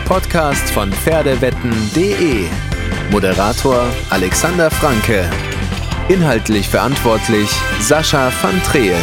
Podcast von Pferdewetten.de. Moderator Alexander Franke. Inhaltlich verantwortlich Sascha van Treel.